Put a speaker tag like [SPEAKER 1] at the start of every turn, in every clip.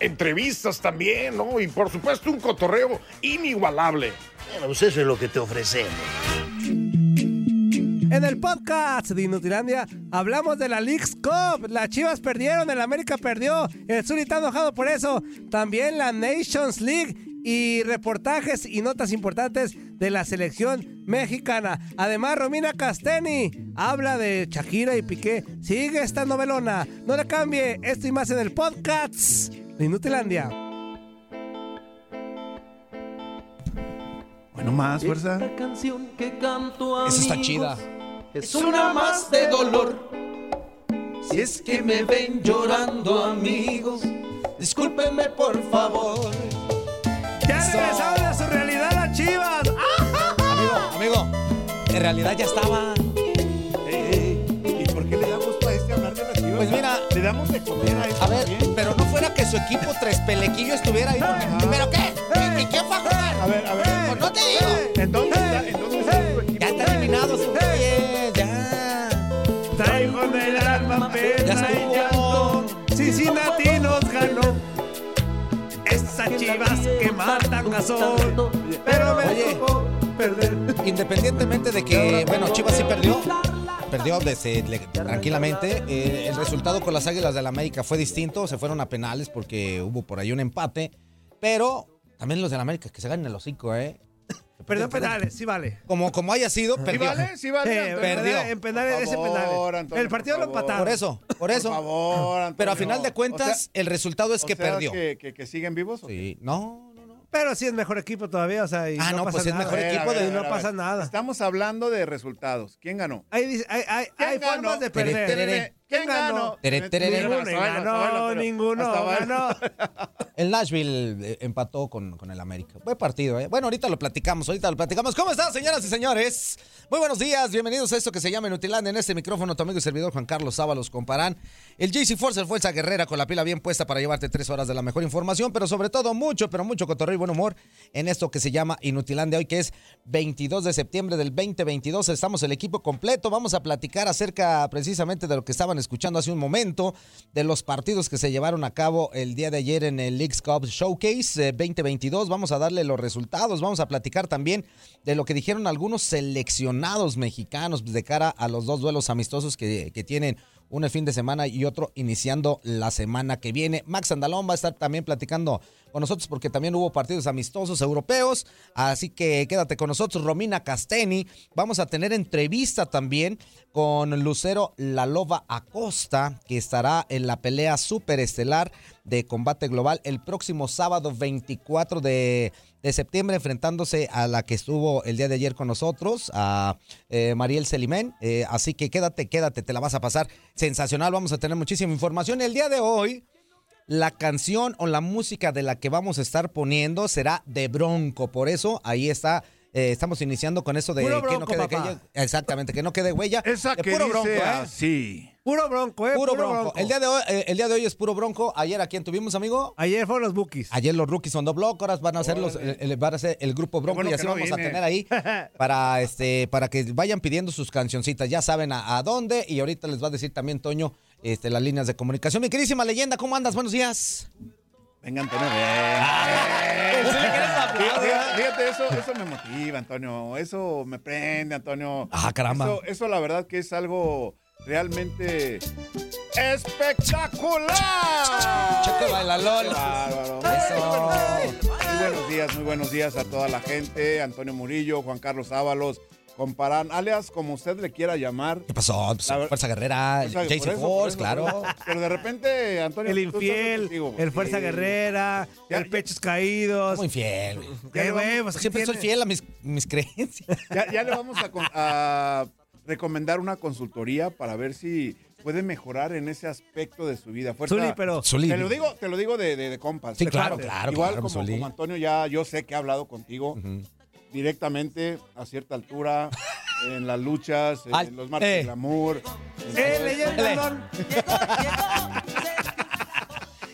[SPEAKER 1] Entrevistas también, ¿no? Y por supuesto un cotorreo inigualable.
[SPEAKER 2] Bueno, pues eso es lo que te ofrecemos.
[SPEAKER 3] En el podcast de Inutilandia hablamos de la Leagues Cup. Las Chivas perdieron, el América perdió. El Zuli está enojado por eso. También la Nations League y reportajes y notas importantes de la selección mexicana. Además, Romina Casteni habla de Shakira y Piqué. Sigue esta novelona. No le cambie. Esto y más en el podcast de Inutilandia.
[SPEAKER 4] Bueno, más, fuerza.
[SPEAKER 5] Esta canción que canto a
[SPEAKER 6] Esa está chida.
[SPEAKER 5] Es una más de dolor. Si es que me ven llorando, amigos, discúlpenme por favor.
[SPEAKER 3] Ya regresaron a su realidad las Chivas.
[SPEAKER 6] Amigo, amigo, en realidad ya estaba.
[SPEAKER 4] Ey, ey, ¿Y por qué le damos para este hablar de las chivas?
[SPEAKER 6] Pues mira,
[SPEAKER 4] le damos de comer a esto
[SPEAKER 6] A ver,
[SPEAKER 4] también?
[SPEAKER 6] Fuera que su equipo tres pelequillo estuviera ahí. porque- ¿Pero qué? ¿Y, y quién fue a jugar?
[SPEAKER 4] A ver, a ver.
[SPEAKER 6] Pues no te digo.
[SPEAKER 4] ¿En dónde está, en dónde está equipo?
[SPEAKER 6] Ya está eliminado güey, ya.
[SPEAKER 3] Traigo en el alma pena
[SPEAKER 6] Ya
[SPEAKER 3] y llanto. Cincinnati nos ganó. Esas chivas que matan a sol. Pero me
[SPEAKER 6] Oye.
[SPEAKER 3] tocó perder.
[SPEAKER 6] Independientemente de que, bueno, Chivas sí perdió. Perdió desde- le- tranquilamente. Eh, el resultado con las Águilas del América fue distinto. Se fueron a penales porque hubo por ahí un empate. Pero también los del América que se ganen el hocico, ¿eh?
[SPEAKER 3] Perdió penales, sí vale.
[SPEAKER 6] Como, como haya sido,
[SPEAKER 4] ¿Sí
[SPEAKER 6] perdió.
[SPEAKER 4] vale? ¿Sí vale?
[SPEAKER 3] Eh,
[SPEAKER 4] Antonio?
[SPEAKER 6] perdió.
[SPEAKER 3] En penales,
[SPEAKER 4] Por
[SPEAKER 3] ese
[SPEAKER 4] favor,
[SPEAKER 3] penales.
[SPEAKER 4] Antonio,
[SPEAKER 3] el partido
[SPEAKER 4] por
[SPEAKER 3] lo
[SPEAKER 4] favor.
[SPEAKER 3] empataron.
[SPEAKER 6] Por eso, por
[SPEAKER 4] Por
[SPEAKER 6] eso.
[SPEAKER 4] favor, Antonio.
[SPEAKER 6] Pero a final de cuentas,
[SPEAKER 4] O sea-
[SPEAKER 6] el resultado es
[SPEAKER 4] o
[SPEAKER 6] que
[SPEAKER 4] sea
[SPEAKER 6] perdió.
[SPEAKER 4] Que, que- que siguen vivos?
[SPEAKER 6] Sí, no.
[SPEAKER 3] Pero sí es mejor equipo todavía, o sea, y
[SPEAKER 6] Ah,
[SPEAKER 3] no,
[SPEAKER 6] no,
[SPEAKER 3] pasa
[SPEAKER 6] pues es
[SPEAKER 3] nada.
[SPEAKER 6] mejor equipo
[SPEAKER 4] ver,
[SPEAKER 6] de-
[SPEAKER 3] no pasa nada.
[SPEAKER 4] Estamos hablando de resultados. ¿Quién ganó?
[SPEAKER 3] Hay, dice- hay, hay, hay
[SPEAKER 4] ¿Quién
[SPEAKER 3] formas
[SPEAKER 4] ganó?
[SPEAKER 3] de perder.
[SPEAKER 6] tere.
[SPEAKER 4] ¿Quién ganó?
[SPEAKER 6] Tere, tere.
[SPEAKER 3] Ninguno ganó, ninguno ganó.
[SPEAKER 6] El Nashville eh, empató con, con el América. Buen partido, ¿eh? Bueno, ahorita lo platicamos, ahorita lo platicamos. ¿Cómo están, señoras y señores? Muy buenos días, bienvenidos a esto que se llama Inutilandia. En este micrófono, tu amigo y servidor Juan Carlos Sábalos comparán. El JC Force, Fuerza Guerrera, con la pila bien puesta para llevarte tres horas de la mejor información, pero sobre todo mucho, pero mucho cotorreo y buen humor en esto que se llama Inutilandia hoy, que es 22 de septiembre del 2022. Estamos el equipo completo. Vamos a platicar acerca precisamente de lo que estaban escuchando hace un momento, de los partidos que se llevaron a cabo el día de ayer en el Leagues Cup Showcase eh, 2022. Vamos a darle los resultados. Vamos a platicar también de lo que dijeron algunos seleccionados mexicanos de cara a los dos duelos amistosos que, que tienen uno el fin de semana y otro iniciando la semana que viene. Max Andalón va a estar también platicando con nosotros porque también hubo partidos amistosos europeos, así que quédate con nosotros, Romina Casteni. Vamos a tener entrevista también con Lucero La Loba Acosta, que estará en la pelea superestelar de combate global el próximo sábado 24 de, de septiembre, enfrentándose a la que estuvo el día de ayer con nosotros, a eh, Mariel Selimén. Eh, así que quédate, quédate, te la vas a pasar sensacional. Vamos a tener muchísima información. El día de hoy, la canción o la música de la que vamos a estar poniendo será de Bronco. Por eso ahí está. eh, estamos iniciando con eso de
[SPEAKER 3] Puro
[SPEAKER 6] que no quede huella. Exactamente, que no quede huella.
[SPEAKER 4] Esa
[SPEAKER 6] De
[SPEAKER 4] que
[SPEAKER 6] puro
[SPEAKER 4] dice
[SPEAKER 6] Bronco, ¿eh?
[SPEAKER 4] así.
[SPEAKER 3] Puro bronco, ¿eh?
[SPEAKER 6] Puro bronco. El día, de hoy, eh, el día de hoy es puro bronco. Ayer a quién tuvimos, amigo.
[SPEAKER 3] Ayer fueron los bookies.
[SPEAKER 6] Ayer los rookies son dos block, ahora van a ser los, el, van a ser el grupo Bronco
[SPEAKER 4] bueno
[SPEAKER 6] y así
[SPEAKER 4] no
[SPEAKER 6] vamos a tener ahí para este para que vayan pidiendo sus cancioncitas. Ya saben a, a dónde y ahorita les va a decir también Toño este, las líneas de comunicación. Mi queridísima leyenda, ¿cómo andas? Buenos días.
[SPEAKER 4] Venga, Antonio,
[SPEAKER 6] Ah,
[SPEAKER 4] ven. Fíjate, fíjate, eso, eso me motiva, Antonio. Eso me prende, Antonio.
[SPEAKER 6] Ah, caramba.
[SPEAKER 4] Eso, eso la verdad que es algo realmente espectacular.
[SPEAKER 6] Cheque bailalón.
[SPEAKER 4] Qué bárbaro.
[SPEAKER 6] Eso.
[SPEAKER 4] Y buenos días, muy buenos días a toda la gente. Antonio Murillo, Juan Carlos Ábalos, comparan, alias como usted le quiera llamar.
[SPEAKER 6] ¿Qué pasó? Pues,
[SPEAKER 4] La
[SPEAKER 6] Fuerza Guerrera,
[SPEAKER 4] Fuerza-
[SPEAKER 6] Jason
[SPEAKER 4] por eso, por
[SPEAKER 6] Force,
[SPEAKER 4] eso,
[SPEAKER 6] claro.
[SPEAKER 4] Pero de repente, Antonio.
[SPEAKER 3] El infiel,
[SPEAKER 4] contigo.
[SPEAKER 3] el fuerza
[SPEAKER 4] Sí.
[SPEAKER 3] guerrera,
[SPEAKER 4] Ya-
[SPEAKER 3] el pechos caídos.
[SPEAKER 6] Muy fiel, güey.
[SPEAKER 3] ¿Qué, güey? Pues, ¿qué
[SPEAKER 6] Siempre soy fiel a mis, mis creencias.
[SPEAKER 4] Ya, ya le vamos a recomendar una consultoría para ver si puede mejorar en ese aspecto de su vida. Fuerza-
[SPEAKER 3] Zuli, pero
[SPEAKER 6] Zuli.
[SPEAKER 4] Te lo digo, te lo digo de, de, de compas.
[SPEAKER 6] Sí, claro, claro,
[SPEAKER 4] Igual
[SPEAKER 6] claro,
[SPEAKER 4] como,
[SPEAKER 6] Zuli.
[SPEAKER 4] como Antonio ya, yo sé que ha hablado contigo directamente a cierta altura en las luchas,
[SPEAKER 6] Ay,
[SPEAKER 4] en los marcos
[SPEAKER 6] eh.
[SPEAKER 4] del amor.
[SPEAKER 3] ¡Eh, leyenda,
[SPEAKER 4] eso.
[SPEAKER 3] Lon!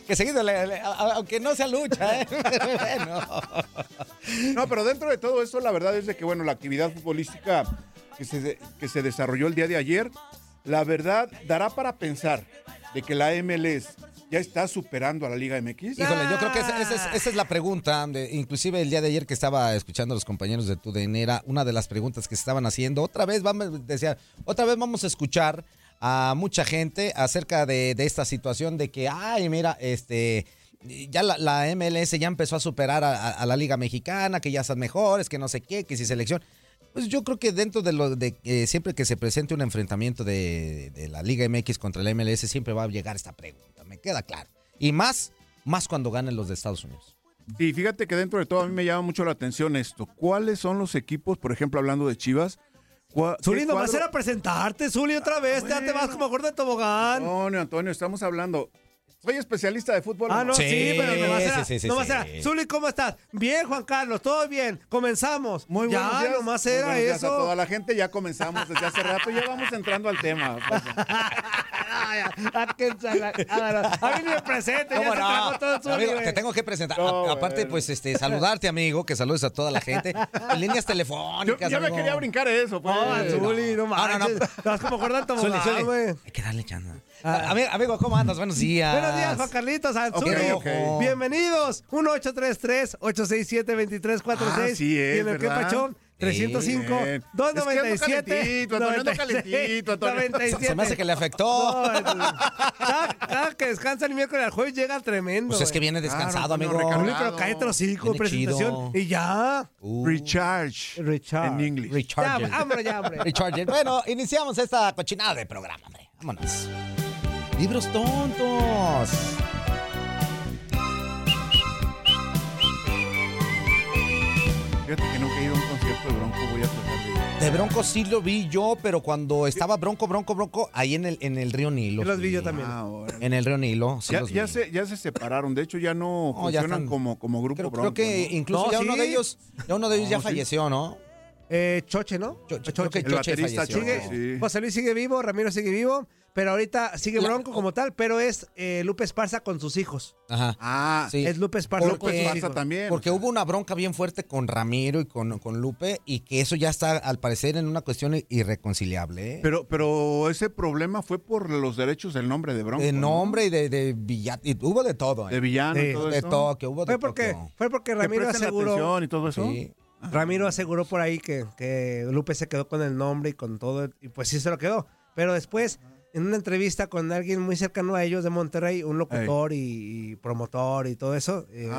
[SPEAKER 6] Que seguido, le- le- aunque no sea lucha, ¿eh? bueno.
[SPEAKER 4] No, pero dentro de todo eso, la verdad es de que, bueno, la actividad futbolística que se, que se desarrolló el día de ayer, la verdad dará para pensar de que la MLS ya está superando a la Liga MX.
[SPEAKER 6] Híjole, yo creo que esa, esa es, esa es la pregunta. de- inclusive el día de ayer que estaba escuchando a los compañeros de TUDN era una de las preguntas que se estaban haciendo. Otra vez vamos, decía, otra vez vamos a escuchar a mucha gente acerca de, de esta situación de que, ay, mira, este, ya la, la MLS ya empezó a superar a, a- a la Liga Mexicana, que ya son mejores, que no sé qué, que si selección. Pues yo creo que dentro de lo de eh, siempre que se presente un enfrentamiento de, de la Liga MX contra la MLS, siempre va a llegar esta pregunta, me queda claro. Y más, más cuando ganen los de Estados Unidos.
[SPEAKER 4] Y fíjate que dentro de todo a mí me llama mucho la atención esto. ¿Cuáles son los equipos, por ejemplo, hablando de Chivas?
[SPEAKER 3] Zuli, nomás
[SPEAKER 4] cuadro-
[SPEAKER 3] era presentarte, Zuli, otra vez. Ya te vas como gordo de tobogán.
[SPEAKER 4] Antonio, Antonio, estamos hablando. Soy especialista de fútbol.
[SPEAKER 3] Ah, no, sí,
[SPEAKER 6] Sí,
[SPEAKER 3] pero nomás era,
[SPEAKER 6] sí, sí, sí,
[SPEAKER 3] nomás
[SPEAKER 6] sí.
[SPEAKER 3] era, Zuli, ¿cómo estás? Bien, Juan Carlos, todo bien, comenzamos.
[SPEAKER 4] Muy buenos
[SPEAKER 3] ya,
[SPEAKER 4] días.
[SPEAKER 3] nomás
[SPEAKER 4] Muy
[SPEAKER 3] era
[SPEAKER 4] buenos días a
[SPEAKER 3] eso.
[SPEAKER 4] toda la gente, ya comenzamos desde hace rato, ya vamos entrando al tema. pues.
[SPEAKER 3] No. A mí me presente, ya
[SPEAKER 6] ¿Cómo
[SPEAKER 3] se
[SPEAKER 6] no?
[SPEAKER 3] tragó todo Zuli,
[SPEAKER 6] te tengo que presentar.
[SPEAKER 4] No,
[SPEAKER 6] A- aparte, pues, este, saludarte, amigo, que saludes a toda la gente. En líneas telefónicas,
[SPEAKER 4] yo me
[SPEAKER 6] amigo.
[SPEAKER 4] quería brincar eso. Pues.
[SPEAKER 3] No, Zuli, no
[SPEAKER 6] Ah, no, no.
[SPEAKER 3] manches. Estás como
[SPEAKER 6] Zuli, Zuli,
[SPEAKER 3] güey.
[SPEAKER 6] Hay que darle chance.
[SPEAKER 3] Ah.
[SPEAKER 6] Amigo, amigo, ¿cómo andas? Buenos días.
[SPEAKER 3] Buenos días, Juan Carlitos, a
[SPEAKER 4] Ok,
[SPEAKER 3] Zuli.
[SPEAKER 4] ok.
[SPEAKER 3] Bienvenidos. 1-833-867-2346.
[SPEAKER 4] Ah, sí es,
[SPEAKER 3] Y en el que pachón, 305
[SPEAKER 4] Bien.
[SPEAKER 3] 297
[SPEAKER 4] Es que ando calentito, Antonio, ando
[SPEAKER 3] 96,
[SPEAKER 4] calentito, Antonio.
[SPEAKER 3] 97.
[SPEAKER 6] Se me hace que le afectó.
[SPEAKER 3] No, cada, cada que descansa el miércoles al jueves llega tremendo.
[SPEAKER 6] Pues es que viene descansado,
[SPEAKER 4] Claro,
[SPEAKER 6] amigo.
[SPEAKER 4] no,
[SPEAKER 3] pero cállate los
[SPEAKER 6] Viene
[SPEAKER 3] presentación.
[SPEAKER 6] chido.
[SPEAKER 3] Y ya.
[SPEAKER 6] Uh,
[SPEAKER 4] Recharge.
[SPEAKER 3] Richard.
[SPEAKER 4] En inglés.
[SPEAKER 3] Ya,
[SPEAKER 6] Recharger.
[SPEAKER 3] vámonos ya, hombre.
[SPEAKER 6] Recharger. Bueno, iniciamos esta cochinada de programa, hombre. Vámonos. Libros tontos.
[SPEAKER 4] Fíjate que nunca he ido a un concierto de Bronco, voy a tratar de.
[SPEAKER 6] De Bronco sí lo vi yo, pero cuando estaba Bronco, Bronco, Bronco, ahí en el, en el río Nilo.
[SPEAKER 3] Yo los vi yo también.
[SPEAKER 4] Ah.
[SPEAKER 6] En el río Nilo. sí
[SPEAKER 4] ya,
[SPEAKER 6] los
[SPEAKER 4] ya
[SPEAKER 6] vi.
[SPEAKER 4] se, ya se separaron, de hecho ya no
[SPEAKER 6] No, ya
[SPEAKER 4] funcionan
[SPEAKER 6] están-
[SPEAKER 4] como, como grupo
[SPEAKER 6] Creo,
[SPEAKER 4] Bronco.
[SPEAKER 6] creo que
[SPEAKER 4] ¿no?
[SPEAKER 6] incluso
[SPEAKER 3] No,
[SPEAKER 6] ya uno de ellos, ya uno de ellos
[SPEAKER 4] No,
[SPEAKER 6] ya
[SPEAKER 4] sí.
[SPEAKER 6] falleció, ¿no?
[SPEAKER 3] Eh, Choche, ¿no?
[SPEAKER 6] Cho-
[SPEAKER 3] Choche.
[SPEAKER 6] que
[SPEAKER 4] El
[SPEAKER 6] Choche
[SPEAKER 4] baterista
[SPEAKER 6] falleció.
[SPEAKER 4] Choche,
[SPEAKER 3] Sigue,
[SPEAKER 4] sí.
[SPEAKER 3] José Luis sigue vivo, Ramiro sigue vivo, pero ahorita sigue
[SPEAKER 6] La-
[SPEAKER 3] Bronco como tal, pero es eh, Lupe Esparza con sus hijos.
[SPEAKER 6] Ajá.
[SPEAKER 4] Ah,
[SPEAKER 6] Sí.
[SPEAKER 3] Es Lupe Esparza
[SPEAKER 6] Porque-
[SPEAKER 3] con sus
[SPEAKER 4] Esparza
[SPEAKER 3] hijos.
[SPEAKER 4] también.
[SPEAKER 6] Porque hubo una bronca bien fuerte con Ramiro y con, con Lupe y que eso ya está al parecer en una cuestión irreconciliable. ¿eh?
[SPEAKER 4] Pero, pero ese problema fue por los derechos del nombre de Bronco.
[SPEAKER 6] de
[SPEAKER 4] ¿no?
[SPEAKER 6] nombre y de, de villa- y hubo de todo. ¿eh?
[SPEAKER 4] De villano
[SPEAKER 3] Sí,
[SPEAKER 4] y todo
[SPEAKER 6] de todo, que hubo de
[SPEAKER 3] Fue porque,
[SPEAKER 6] todo.
[SPEAKER 3] fue porque
[SPEAKER 4] Que
[SPEAKER 3] Ramiro aseguró,
[SPEAKER 4] atención y todo eso.
[SPEAKER 6] Sí.
[SPEAKER 3] Ramiro aseguró por ahí que, que Lupe se quedó con el nombre y con todo, y pues sí se lo quedó. Pero después, en una entrevista con alguien muy cercano a ellos de Monterrey, un locutor y, y promotor y todo eso, eh,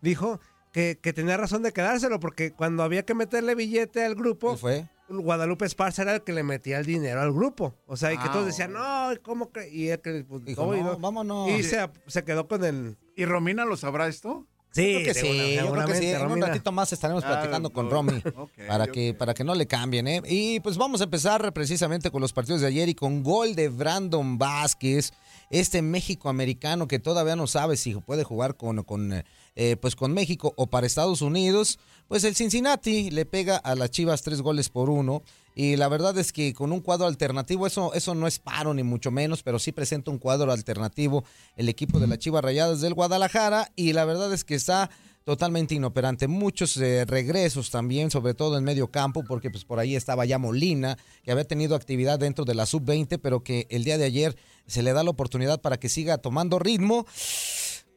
[SPEAKER 3] dijo que, que tenía razón de quedárselo, porque cuando había que meterle billete al grupo,
[SPEAKER 6] ¿Qué fue?
[SPEAKER 3] Guadalupe Esparza era el que le metía el dinero al grupo. O sea, y que
[SPEAKER 4] Ah,
[SPEAKER 3] todos decían, no, ¿cómo que? Y él que pues,
[SPEAKER 6] Dijo,
[SPEAKER 3] no, y
[SPEAKER 6] no,
[SPEAKER 3] no.
[SPEAKER 6] vámonos.
[SPEAKER 3] Y se, se quedó con el.
[SPEAKER 4] ¿Y Romina lo sabrá esto?
[SPEAKER 3] Sí,
[SPEAKER 6] Creo que sí, yo creo que sí. En un ratito más estaremos
[SPEAKER 4] Ah,
[SPEAKER 6] platicando con
[SPEAKER 4] ok,
[SPEAKER 6] Romy para que para que no le cambien, ¿eh? Y pues vamos a empezar precisamente con los partidos de ayer y con gol de Brandon Vázquez, este México americano que todavía no sabe si puede jugar con con eh, pues con México o para Estados Unidos. Pues el Cincinnati le pega a las Chivas tres goles por uno. Y la verdad es que con un cuadro alternativo, eso, eso no es paro ni mucho menos, pero sí presenta un cuadro alternativo el equipo de las Chivas Rayadas del Guadalajara. Y la verdad es que está totalmente inoperante. Muchos eh, regresos también, sobre todo en medio campo, porque pues por ahí estaba ya Molina, que había tenido actividad dentro de la sub-20, pero que el día de ayer se le da la oportunidad para que siga tomando ritmo.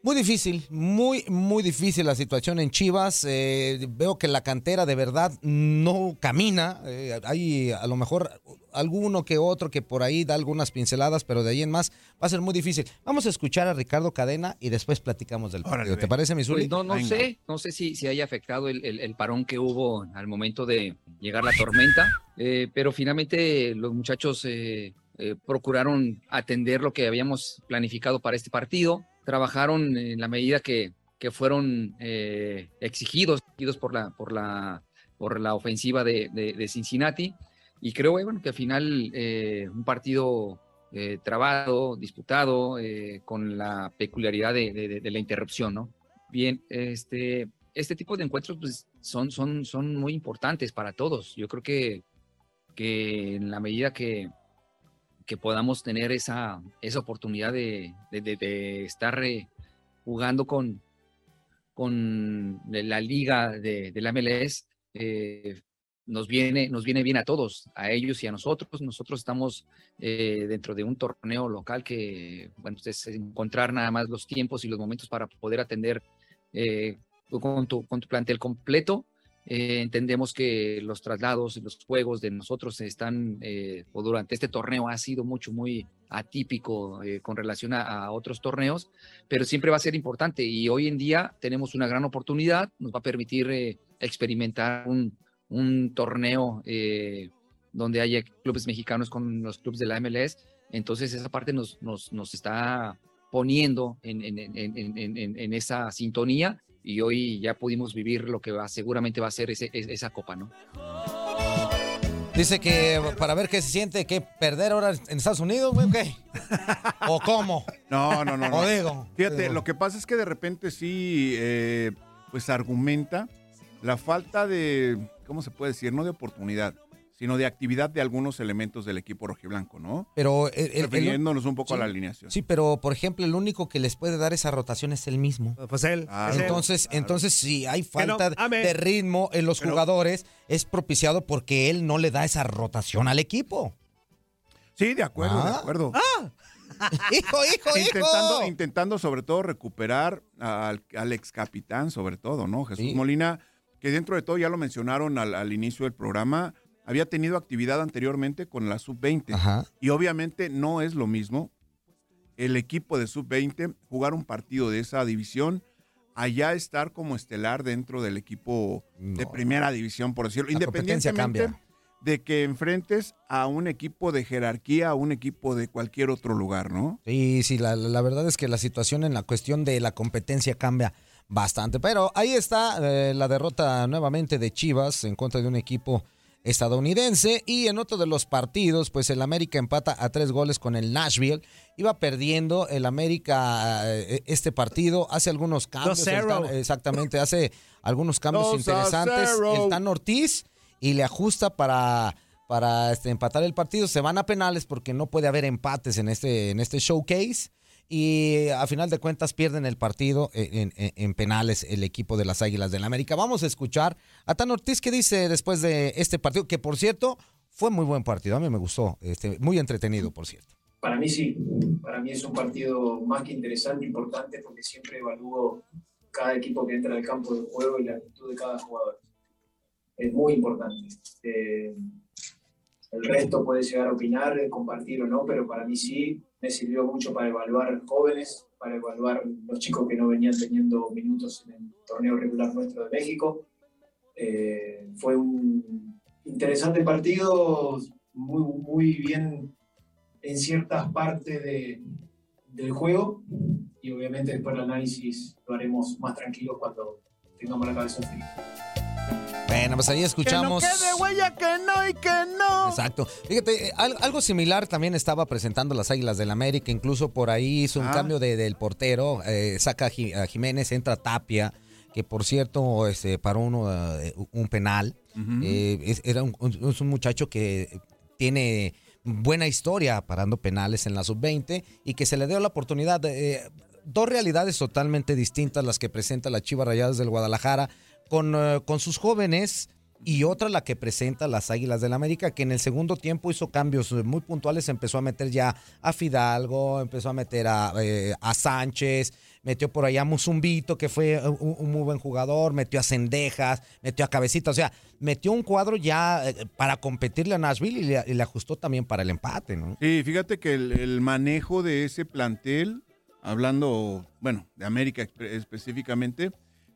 [SPEAKER 6] Muy difícil, muy, muy difícil la situación en Chivas. Eh, veo que la cantera de verdad no camina. Eh, hay a lo mejor alguno que otro que por ahí da algunas pinceladas, pero de ahí en más va a ser muy difícil. Vamos a escuchar a Ricardo Cadena y después platicamos del partido. ¿Te parece, Missouri?
[SPEAKER 7] Pues no, no sé, no sé si, si haya afectado el, el- el parón que hubo al momento de llegar la tormenta, eh, pero finalmente los muchachos eh, eh, procuraron atender lo que habíamos planificado para este partido, trabajaron en la medida que, que fueron eh, exigidos, exigidos por la, por la, por la ofensiva de, de- Cincinnati. Y creo bueno, que al final eh, un partido eh, trabado, disputado, eh, con la peculiaridad de- de la interrupción, ¿no? Bien, este, este tipo de encuentros pues, son, son, son muy importantes para todos. Yo creo que, que en la medida que, que podamos tener esa, esa oportunidad de, de- estar eh, jugando con, con la liga de, la MLS, eh, nos viene, nos viene bien a todos, a ellos y a nosotros. Nosotros estamos eh, dentro de un torneo local que, bueno, pues, es encontrar nada más los tiempos y los momentos para poder atender con, tu, con tu plantel completo. Eh, entendemos que los traslados y los juegos de nosotros están, eh, o durante este torneo ha sido mucho, muy atípico eh, con relación a, a otros torneos, pero siempre va a ser importante y hoy en día tenemos una gran oportunidad, nos va a permitir eh, experimentar un, un torneo eh, donde haya clubes mexicanos con los clubes de la MLS, entonces esa parte nos, nos, nos está poniendo en, en, en, en, esa sintonía y hoy ya pudimos vivir lo que va, seguramente va a ser ese, esa copa, ¿no?
[SPEAKER 6] Dice que para ver qué se siente, que perder ahora en Estados Unidos, güey, ¿o qué? ¿O cómo?
[SPEAKER 4] No, no, no. no.
[SPEAKER 6] O digo,
[SPEAKER 4] Fíjate,
[SPEAKER 6] digo.
[SPEAKER 4] lo que pasa es que de repente sí, eh, pues argumenta la falta de, ¿cómo se puede decir? No de oportunidad, sino de actividad de algunos elementos del equipo rojiblanco, ¿no?
[SPEAKER 6] Pero el- el-
[SPEAKER 4] Refiriéndonos un poco
[SPEAKER 6] sí.
[SPEAKER 4] a la alineación.
[SPEAKER 6] Sí, pero por ejemplo, el único que les puede dar esa rotación es el mismo.
[SPEAKER 3] Pues él.
[SPEAKER 4] Ah.
[SPEAKER 6] Entonces, entonces si hay falta
[SPEAKER 3] no,
[SPEAKER 6] de ritmo en los
[SPEAKER 4] Pero-
[SPEAKER 6] jugadores, es propiciado porque él no le da esa rotación al equipo.
[SPEAKER 4] Sí, de acuerdo, de
[SPEAKER 6] Ah.
[SPEAKER 4] acuerdo.
[SPEAKER 6] hijo, hijo,
[SPEAKER 4] intentando,
[SPEAKER 6] hijo.
[SPEAKER 4] intentando sobre todo recuperar al, al ex capitán, sobre todo, ¿no? Jesús
[SPEAKER 6] Sí.
[SPEAKER 4] Molina, que dentro de todo ya lo mencionaron al, al inicio del programa, había tenido actividad anteriormente con la sub-20.
[SPEAKER 6] Ajá.
[SPEAKER 4] Y obviamente no es lo mismo el equipo de sub-20 jugar un partido de esa división, allá estar como estelar dentro del equipo de primera división, por decirlo.
[SPEAKER 6] La
[SPEAKER 4] Independientemente
[SPEAKER 6] cambia.
[SPEAKER 4] de que enfrentes a un equipo de jerarquía, a un equipo de cualquier otro lugar, ¿no?
[SPEAKER 6] Sí, sí, la, la verdad es que la situación en la cuestión de la competencia cambia bastante. Pero ahí está eh, la derrota nuevamente de Chivas en contra de un equipo estadounidense. Y en otro de los partidos, pues el América empata a tres goles con el Nashville. Iba perdiendo el América eh, este partido. Hace algunos cambios. el
[SPEAKER 3] 2-0.
[SPEAKER 6] Tan- exactamente, hace algunos cambios
[SPEAKER 4] 2 a
[SPEAKER 6] interesantes.
[SPEAKER 4] 0.
[SPEAKER 6] El Tan Ortiz y le ajusta para, para este, empatar el partido. Se van a penales porque no puede haber empates en este, en este showcase. Y a final de cuentas pierden el partido en, en- en penales el equipo de las Águilas del América. Vamos a escuchar a Tan Ortiz que dice después de este partido, que por cierto fue muy buen partido. A mí me gustó, este, muy entretenido, por cierto.
[SPEAKER 8] Para mí sí, para mí es un partido más que interesante, importante, porque siempre evalúo cada equipo que entra al campo de juego y la actitud de cada jugador. Es muy importante. Eh, el resto puede llegar a opinar, eh, compartir o no, pero para mí sí me sirvió mucho para evaluar jóvenes, para evaluar los chicos que no venían teniendo minutos en el torneo regular nuestro de México. Eh, fue un interesante partido, muy, muy bien en ciertas partes de- del juego y obviamente después el análisis lo haremos más tranquilo cuando tengamos la cabeza fría.
[SPEAKER 6] Bueno, pues ahí escuchamos.
[SPEAKER 4] huella, que no y que no.
[SPEAKER 6] Exacto. Fíjate, eh, al- algo similar también estaba presentando las Águilas del América, incluso por ahí hizo un
[SPEAKER 4] Ah.
[SPEAKER 6] cambio de- del portero, eh, saca a Ji- a Jiménez, entra Tapia, que por cierto este, paró uno, eh, un penal. Eh, es, era un, un- es un muchacho que tiene buena historia parando penales en la sub-20 y que se le dio la oportunidad de... eh, dos realidades totalmente distintas las que presenta la Chivas Rayadas del Guadalajara con, eh, con sus jóvenes y otra la que presenta las Águilas del América, que en el segundo tiempo hizo cambios muy puntuales, empezó a meter ya a Fidalgo, empezó a meter a, eh, a Sánchez, metió por allá a Musumbito, que fue un, muy buen jugador, metió a Cendejas, metió a Cabecita, o sea, metió un cuadro ya eh, para competirle a Nashville y le, ajustó también para el empate, ¿no?
[SPEAKER 4] Sí, fíjate que el manejo de ese plantel, hablando, bueno, de América específicamente,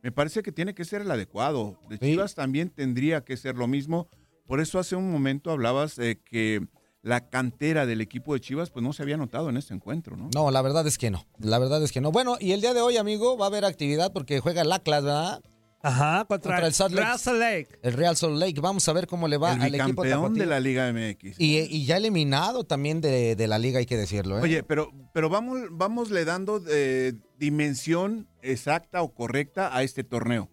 [SPEAKER 4] me parece que tiene que ser el adecuado. De Chivas sí. también tendría que ser lo mismo. Por eso hace un momento hablabas de que la cantera del equipo de Chivas pues no se había notado en este encuentro, ¿no?
[SPEAKER 6] No, la verdad es que no. La verdad es que no. Bueno, y el día de hoy, amigo, va a haber actividad porque juega el Atlas, ¿verdad?
[SPEAKER 3] Ajá, contra, contra el Salt Lake. Real Salt Lake.
[SPEAKER 6] El Real Salt Lake. Vamos a ver cómo le va
[SPEAKER 4] el
[SPEAKER 6] al equipo
[SPEAKER 4] de la Liga MX.
[SPEAKER 6] Y, y, ya eliminado también de, de, la liga, hay que decirlo. ¿eh?
[SPEAKER 4] Oye, pero, pero vamos, vamos le dando eh, dimensión exacta o correcta a este torneo.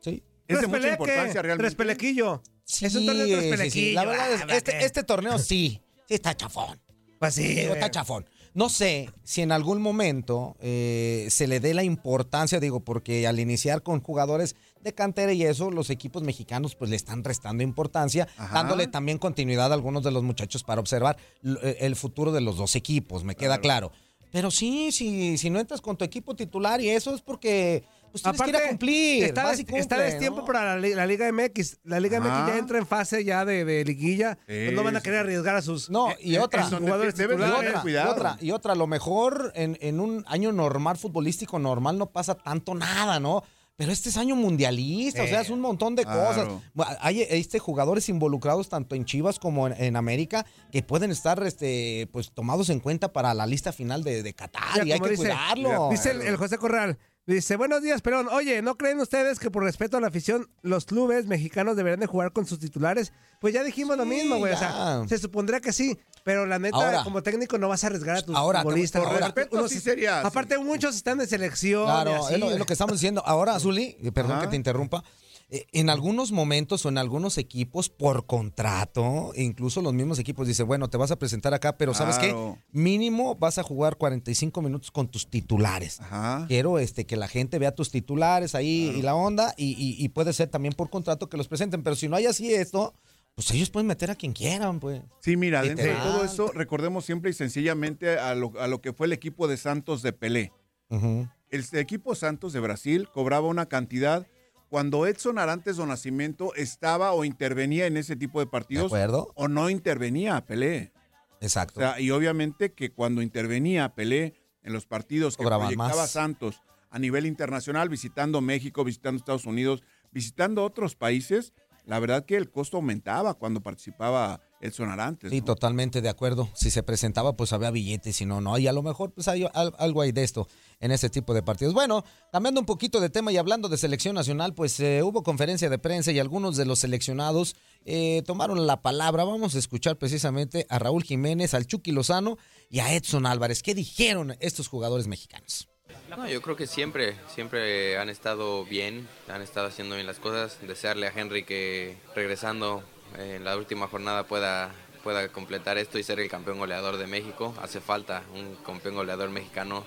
[SPEAKER 6] Sí.
[SPEAKER 4] Es de mucha importancia realmente.
[SPEAKER 3] Tres pelequillo.
[SPEAKER 6] Sí, es un torneo de tres pelequillo. Sí, sí. La verdad es, este, este torneo sí, sí está chafón.
[SPEAKER 3] Pues sí.
[SPEAKER 6] Digo, está chafón. No sé si en algún momento eh, se le dé la importancia, digo, porque al iniciar con jugadores de cantera y eso, los equipos mexicanos pues le están restando importancia, Ajá. dándole también continuidad a algunos de los muchachos para observar eh, el futuro de los dos equipos, me queda claro. claro. Pero sí, si, si no entras con tu equipo titular y eso es porque pues tienes
[SPEAKER 3] Aparte,
[SPEAKER 6] que ir a cumplir.
[SPEAKER 3] Está,
[SPEAKER 6] vas y cumple,
[SPEAKER 3] está de tiempo
[SPEAKER 6] ¿no?
[SPEAKER 3] para la, la, Liga MX. La Liga. MX ya entra en fase ya de, de liguilla. Pues no van a querer arriesgar a sus
[SPEAKER 6] No, y
[SPEAKER 3] eh,
[SPEAKER 6] otra.
[SPEAKER 3] a sus jugadores
[SPEAKER 4] debe- debe
[SPEAKER 6] Y
[SPEAKER 4] de
[SPEAKER 3] titulares.
[SPEAKER 4] tener
[SPEAKER 6] otra, y
[SPEAKER 4] cuidado.
[SPEAKER 6] otra, y otra, a lo mejor en, en un año normal, futbolístico normal, no pasa tanto nada, ¿no? Pero este es año mundialista, o sea, es un montón de
[SPEAKER 4] claro.
[SPEAKER 6] cosas. Hay este, jugadores involucrados tanto en Chivas como en, en América que pueden estar este, pues, tomados en cuenta para la lista final de, de Qatar y hay que
[SPEAKER 3] dice-
[SPEAKER 6] cuidarlo.
[SPEAKER 3] Dice el, el José Corral. Dice, buenos días, Perón. Oye, ¿no creen ustedes que por respeto a la afición, los clubes mexicanos deberían de jugar con sus titulares? Pues ya dijimos lo mismo, güey. O sea, se supondría que sí. Pero la neta,
[SPEAKER 6] Ahora.
[SPEAKER 3] como técnico, no vas a arriesgar a tus
[SPEAKER 6] Ahora,
[SPEAKER 3] futbolistas.
[SPEAKER 4] por
[SPEAKER 3] Ahora,
[SPEAKER 4] respeto,
[SPEAKER 3] unos-
[SPEAKER 4] sí sería, sí.
[SPEAKER 3] Aparte, muchos están de selección.
[SPEAKER 6] Claro,
[SPEAKER 3] así,
[SPEAKER 6] es, lo, es
[SPEAKER 3] güey.
[SPEAKER 6] lo que estamos diciendo. Ahora, Zuli, perdón que te interrumpa. Eh, En algunos momentos o en algunos equipos por contrato, incluso los mismos equipos dicen, bueno, te vas a presentar acá, pero ¿sabes
[SPEAKER 4] Claro.
[SPEAKER 6] qué? Mínimo vas a jugar 45 minutos con tus titulares.
[SPEAKER 4] Ajá.
[SPEAKER 6] Quiero este, que la gente vea tus titulares ahí y la onda y, y- y puede ser también por contrato que los presenten, pero si no hay así esto, pues ellos pueden meter a quien quieran, pues.
[SPEAKER 4] Sí, mira, dentro de todo eso, recordemos siempre y sencillamente a lo, a lo que fue el equipo de Santos de Pelé.
[SPEAKER 6] Ujú.
[SPEAKER 4] El equipo Santos de Brasil cobraba una cantidad cuando Edson Arantes do Nascimento estaba o intervenía en ese tipo de
[SPEAKER 6] ¿De
[SPEAKER 4] partidos
[SPEAKER 6] acuerdo?
[SPEAKER 4] o no intervenía Pelé.
[SPEAKER 6] Exacto.
[SPEAKER 4] O sea, y obviamente que cuando intervenía Pelé en los partidos que
[SPEAKER 6] Cobraban
[SPEAKER 4] proyectaba
[SPEAKER 6] más.
[SPEAKER 4] Santos a nivel internacional, visitando México, visitando Estados Unidos, visitando otros países, la verdad que el costo aumentaba cuando participaba Edson Arantes.
[SPEAKER 6] Sí,
[SPEAKER 4] ¿no?
[SPEAKER 6] totalmente de acuerdo. Si se presentaba, pues había billetes, si no, no. Y a lo mejor, pues hay al- algo hay de esto en ese tipo de partidos. Bueno, cambiando un poquito de tema y hablando de selección nacional, pues eh, hubo conferencia de prensa y algunos de los seleccionados eh, tomaron la palabra. Vamos a escuchar precisamente a Raúl Jiménez, al Chucky Lozano y a Edson Álvarez. ¿Qué dijeron estos jugadores mexicanos?
[SPEAKER 9] No, yo creo que siempre, siempre han estado bien, han estado haciendo bien las cosas. Desearle a Henry que regresando en la última jornada pueda, pueda completar esto y ser el campeón goleador de México. Hace falta un campeón goleador mexicano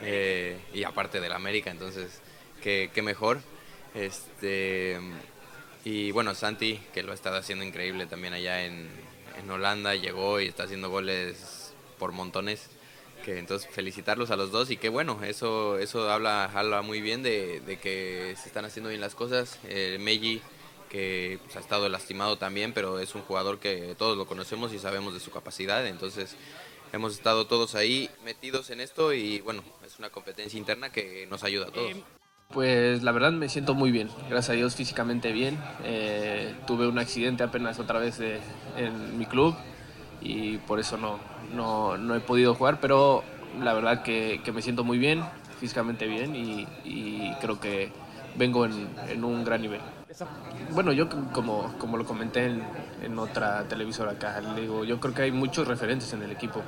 [SPEAKER 9] eh, y aparte del América, entonces qué, qué mejor. Este, y bueno, Santi, que lo ha estado haciendo increíble también allá en, en Holanda, llegó y está haciendo goles por montones que entonces felicitarlos a los dos y que bueno, eso eso habla, habla muy bien de, de que se están haciendo bien las cosas. Eh, Meji, que pues, ha estado lastimado también, pero es un jugador que todos lo conocemos y sabemos de su capacidad, entonces hemos estado todos ahí metidos en esto y bueno, es una competencia interna que nos ayuda a todos.
[SPEAKER 10] Pues la verdad me siento muy bien, gracias a Dios físicamente bien. Eh, tuve un accidente apenas otra vez en mi club y por eso no, no, no he podido jugar, pero la verdad que, que me siento muy bien, físicamente bien y, y creo que vengo en, en un gran nivel. Bueno, yo como, como lo comenté en, en otra televisora acá, le digo, yo creo que hay muchos referentes en el equipo,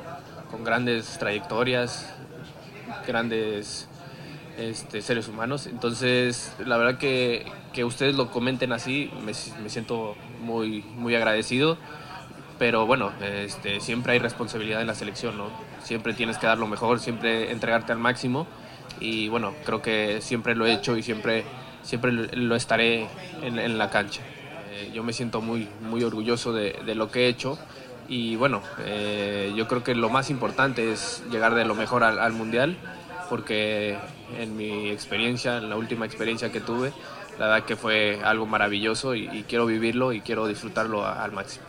[SPEAKER 10] con grandes trayectorias, grandes este, seres humanos. Entonces, la verdad que, que ustedes lo comenten así, me, me siento muy, muy agradecido. Pero bueno, este, siempre hay responsabilidad en la selección, ¿no? Siempre tienes que dar lo mejor, siempre entregarte al máximo. Y bueno, creo que siempre lo he hecho y siempre, siempre lo- estaré en, en la cancha. Eh, yo me siento muy, muy orgulloso de, de lo que he hecho y bueno, eh, yo creo que lo más importante es llegar de lo mejor al, al Mundial porque en mi experiencia, en la última experiencia que tuve, la verdad que fue algo maravilloso y, y quiero vivirlo y quiero disfrutarlo a- al máximo.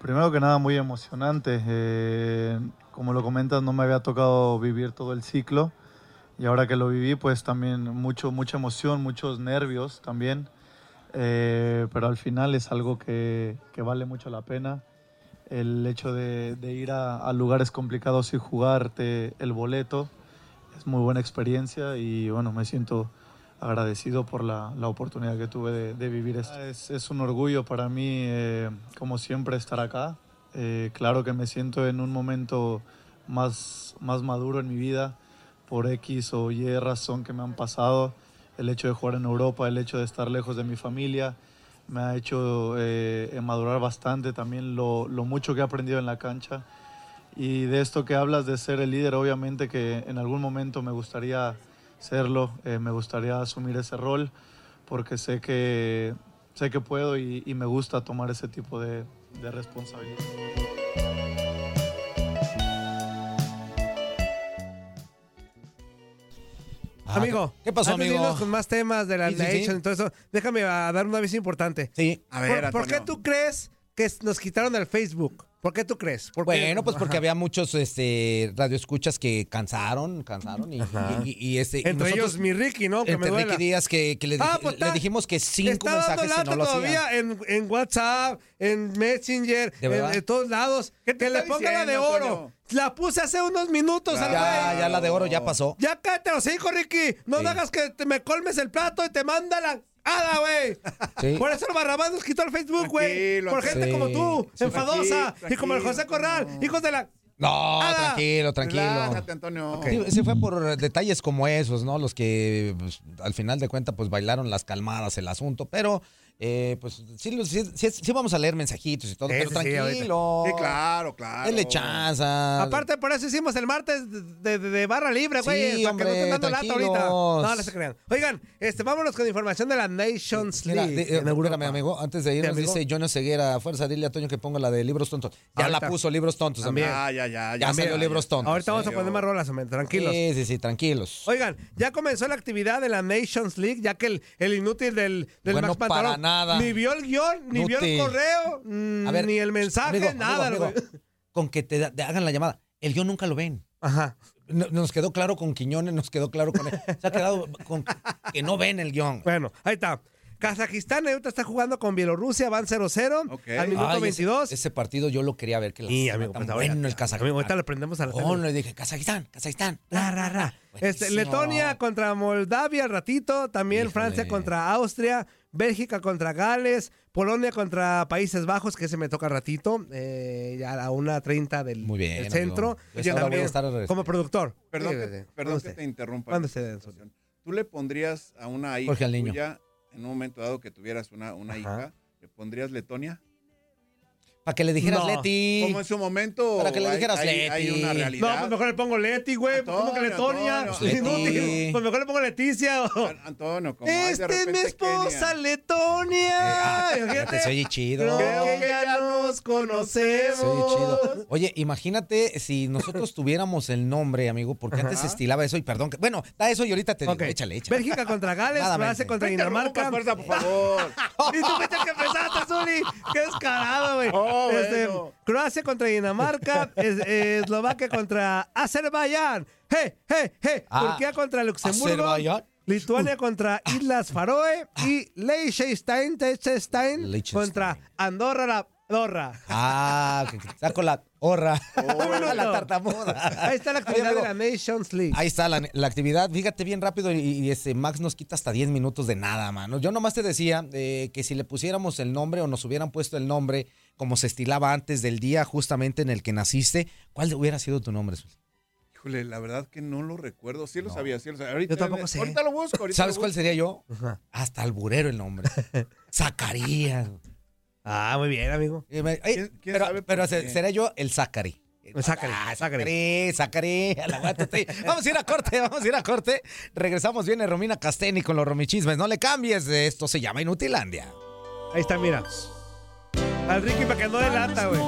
[SPEAKER 11] Primero que nada, muy emocionante. Eh, como lo comentas, no me había tocado vivir todo el ciclo. Y ahora que lo viví, pues también mucho, mucha emoción, muchos nervios también. Eh, pero al final es algo que, que vale mucho la pena. El hecho de, de ir a, a lugares complicados y jugarte el boleto es muy buena experiencia y bueno, me siento agradecido por la, la oportunidad que tuve de, de vivir esto. Es, es un orgullo para mí, eh, como siempre, estar acá. Eh, claro que me siento en un momento más, más maduro en mi vida por X o Y razón que me han pasado. El hecho de jugar en Europa, el hecho de estar lejos de mi familia, me ha hecho eh, madurar bastante también lo, mucho que he aprendido en la cancha. Y de esto que hablas de ser el líder, obviamente que en algún momento me gustaría serlo, eh, me gustaría asumir ese rol, porque sé que, sé que puedo y, y me gusta tomar ese tipo de, de responsabilidad.
[SPEAKER 3] Amigo,
[SPEAKER 6] ¿qué pasó,
[SPEAKER 3] antes de
[SPEAKER 6] amigo?
[SPEAKER 3] irnos con más temas de la
[SPEAKER 6] Sí, sí, sí.
[SPEAKER 3] Nation y todo eso, déjame a dar una aviso importante.
[SPEAKER 6] Sí.
[SPEAKER 4] A ver,
[SPEAKER 3] ¿Por, por qué tú crees que nos quitaron el Facebook? ¿Por qué tú crees? ¿Por qué?
[SPEAKER 6] Bueno, pues porque
[SPEAKER 3] Ajá.
[SPEAKER 6] había muchos este, radioescuchas que cansaron, cansaron y,
[SPEAKER 3] Ajá.
[SPEAKER 6] y- y, este, y
[SPEAKER 3] Entre
[SPEAKER 6] nosotros-
[SPEAKER 3] ellos mi Ricky, ¿no? Que me
[SPEAKER 6] entre
[SPEAKER 3] duela.
[SPEAKER 6] Ricky Díaz que, que le,
[SPEAKER 3] Ah, pues
[SPEAKER 6] le dijimos que cinco
[SPEAKER 3] Está dando
[SPEAKER 6] mensajes
[SPEAKER 3] lata
[SPEAKER 6] no lo hacían.
[SPEAKER 3] todavía en, en WhatsApp, en Messenger,
[SPEAKER 6] ¿De
[SPEAKER 3] en, todos lados.
[SPEAKER 4] ¿Qué te
[SPEAKER 3] Que le ponga la de oro. La puse hace unos minutos al
[SPEAKER 6] Ya, ya la de oro ya pasó.
[SPEAKER 3] Ya cállate los hijos, Ricky. No
[SPEAKER 6] Sí.
[SPEAKER 3] hagas que te me colmes el plato y te manda la hada, güey.
[SPEAKER 6] Sí.
[SPEAKER 3] Por eso el Barrabás nos quitó el Facebook, güey. Por gente
[SPEAKER 6] Sí.
[SPEAKER 3] como tú,
[SPEAKER 6] Sí.
[SPEAKER 3] enfadosa.
[SPEAKER 4] Tranquilo,
[SPEAKER 3] y como el José. Corral, hijos de la...
[SPEAKER 6] No,
[SPEAKER 3] Ah,
[SPEAKER 6] tranquilo, tranquilo.
[SPEAKER 4] Relájate, Antonio.
[SPEAKER 6] Sí, se fue por detalles como esos, ¿no? Los que pues, al final de cuentas pues bailaron las calmadas el asunto, pero eh, pues sí, sí, sí- sí vamos a leer mensajitos y todo, pero
[SPEAKER 3] sí, sí,
[SPEAKER 6] tranquilo.
[SPEAKER 4] Sí, claro, claro.
[SPEAKER 6] Denle chance.
[SPEAKER 3] Aparte, por eso hicimos el martes de, de- de barra libre, güey.
[SPEAKER 6] Sí, hombre,
[SPEAKER 3] que no estén dando lata ahorita. No, no se crean. Oigan, este, vámonos con información de la Nations
[SPEAKER 6] Mira,
[SPEAKER 3] League.
[SPEAKER 6] de- eh,
[SPEAKER 3] en Europa.
[SPEAKER 6] espérame, amigo, antes de irnos, dice Jonas Ceguera, fuerza, dile a Toño que ponga la de libros tontos. Ya
[SPEAKER 3] Ahorita.
[SPEAKER 6] la puso libros tontos también.
[SPEAKER 4] Ya, ya, ya.
[SPEAKER 6] Ya salió libros tontos.
[SPEAKER 3] Ahorita vamos a poner más rolas, hombre, tranquilos.
[SPEAKER 6] Sí, sí, sí, tranquilos.
[SPEAKER 3] Oigan, ya comenzó la actividad de la Nations League, ya que el, el inútil del, del
[SPEAKER 6] Bueno,
[SPEAKER 3] Max Pantalón
[SPEAKER 6] nada.
[SPEAKER 3] ni vio el guion, ni vio el correo,
[SPEAKER 6] A ver,
[SPEAKER 3] ni el mensaje,
[SPEAKER 6] amigo,
[SPEAKER 3] nada,
[SPEAKER 6] amigo. Con que te, hagan la llamada. El guion nunca lo ven.
[SPEAKER 3] Ajá.
[SPEAKER 6] No- Nos quedó claro con Quiñones, nos quedó claro con él. Se ha quedado con que no ven el guion.
[SPEAKER 3] Bueno, ahí está. Kazajistán ahorita está jugando con Bielorrusia, van 0-0
[SPEAKER 4] Ok.
[SPEAKER 3] al minuto
[SPEAKER 6] Ay, ese-
[SPEAKER 3] 22.
[SPEAKER 6] Ese, partido yo lo quería ver que la tan
[SPEAKER 3] amigo, pues ahorita-
[SPEAKER 6] bueno el Kazajistán.
[SPEAKER 3] Amigo, ahorita le prendemos a la
[SPEAKER 6] Oh, le dije, Kazajistán, Kazajistán.
[SPEAKER 3] Ra, ra, ra. Este,
[SPEAKER 6] Buenísimo.
[SPEAKER 3] Letonia contra Moldavia al ratito, también
[SPEAKER 6] Híjole.
[SPEAKER 3] Francia contra Austria, Bélgica contra Gales, Polonia contra Países Bajos, que ese me toca ratito, eh, ya a la 1.30 del,
[SPEAKER 6] Muy bien,
[SPEAKER 3] del centro. Yo
[SPEAKER 6] ahora voy a
[SPEAKER 3] también,
[SPEAKER 6] estar,
[SPEAKER 3] como productor.
[SPEAKER 4] Perdón,
[SPEAKER 3] Sí,
[SPEAKER 4] que, perdón que te interrumpa.
[SPEAKER 3] Usted.
[SPEAKER 4] ¿Tú le pondrías a una hija
[SPEAKER 6] Jorge al niño.
[SPEAKER 4] tuya, en un momento dado que tuvieras una, una
[SPEAKER 3] Ajá.
[SPEAKER 4] hija, ¿le pondrías Letonia?
[SPEAKER 6] Para que le dijeras
[SPEAKER 3] No.
[SPEAKER 6] Leti.
[SPEAKER 4] Como en su momento
[SPEAKER 6] Para que le dijeras
[SPEAKER 4] hay,
[SPEAKER 6] Leti.
[SPEAKER 4] hay una
[SPEAKER 3] No,
[SPEAKER 4] realidad.
[SPEAKER 3] pues mejor le pongo Leti, güey. ¿Cómo que
[SPEAKER 4] Antonio,
[SPEAKER 3] Letonia?
[SPEAKER 6] Pues
[SPEAKER 3] Inútil.
[SPEAKER 6] Leti.
[SPEAKER 3] Pues mejor le pongo Leticia.
[SPEAKER 4] An- Antonio, como
[SPEAKER 3] Esta es mi esposa,
[SPEAKER 4] Kenia.
[SPEAKER 3] Letonia.
[SPEAKER 6] Ah,
[SPEAKER 3] Imagínate.
[SPEAKER 6] fíjate, se oye chido.
[SPEAKER 3] Creo que ya nos conocemos.
[SPEAKER 6] Se oye chido. Oye, imagínate si nosotros tuviéramos el nombre, amigo, porque antes se estilaba eso y perdón. que- bueno, da eso y ahorita te digo,
[SPEAKER 3] Ok.
[SPEAKER 6] échale, échale.
[SPEAKER 3] Bélgica contra Gales, Francia
[SPEAKER 6] mente.
[SPEAKER 3] contra
[SPEAKER 4] No
[SPEAKER 3] Dinamarca.
[SPEAKER 4] fuerza, por favor.
[SPEAKER 3] Y tú el que empezaste, Zuli. Qué descarado, güey. Este. Croacia contra Dinamarca. es- eh, Eslovaquia contra Azerbaiyán. ¡Hey, hey, hey!
[SPEAKER 6] Ah,
[SPEAKER 3] Turquía contra Luxemburgo.
[SPEAKER 6] Azerbaiyán.
[SPEAKER 3] Lituania contra Islas Faroe. Y Liechtenstein, Liechtenstein contra Andorra la Andorra.
[SPEAKER 6] Ah, saco la horra. la tartamuda.
[SPEAKER 3] Ahí está la actividad
[SPEAKER 6] Oye,
[SPEAKER 3] de la Nations League.
[SPEAKER 6] Ahí está la, la actividad. Fíjate bien rápido y, y ese Max nos quita hasta 10 minutos de nada, mano. Yo nomás te decía eh, que si le pusiéramos el nombre o nos hubieran puesto el nombre como se estilaba antes del día justamente en el que naciste, ¿cuál hubiera sido tu nombre?
[SPEAKER 4] Híjole, la verdad que no lo recuerdo. Sí lo
[SPEAKER 6] No.
[SPEAKER 4] sabía, sí lo sabía. Ahorita,
[SPEAKER 3] Yo tampoco sé.
[SPEAKER 4] Ahorita lo busco. ahorita
[SPEAKER 6] ¿Sabes
[SPEAKER 4] lo
[SPEAKER 6] cuál sería yo?
[SPEAKER 3] Ajá.
[SPEAKER 6] Hasta alburero el nombre. Zacarías.
[SPEAKER 3] Ah, muy bien, amigo.
[SPEAKER 6] Eh, me- eh,
[SPEAKER 4] ¿Quién- quién
[SPEAKER 6] pero pero
[SPEAKER 4] qué?
[SPEAKER 6] se- seré yo el Zacari.
[SPEAKER 3] El Zachary,
[SPEAKER 6] Ah. Zacari, Zacari. Vamos a ir a corte, vamos a ir a corte. Regresamos, viene Romina Casteni con los romichismes. No le cambies, esto se llama Inutilandia.
[SPEAKER 3] Ahí está, mira. Al Ricky para que no delata, güey.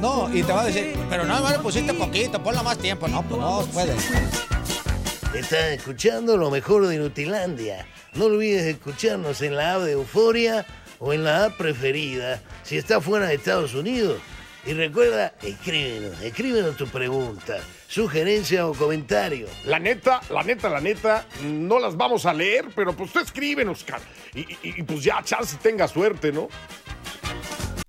[SPEAKER 6] No, y te va a decir, pero no, no le pusiste poquito, ponla más tiempo. No, pues no puede.
[SPEAKER 2] Estás escuchando lo mejor de Nutilandia. No olvides escucharnos en la app de Euforia o en la app preferida si estás fuera de Estados Unidos. Y recuerda, escríbenos, escríbenos tu pregunta, sugerencia o comentario.
[SPEAKER 1] La neta, la neta, la neta, no las vamos a leer, pero pues tú escríbenos, cara. Y, y- y, pues ya, chance tenga suerte, ¿no?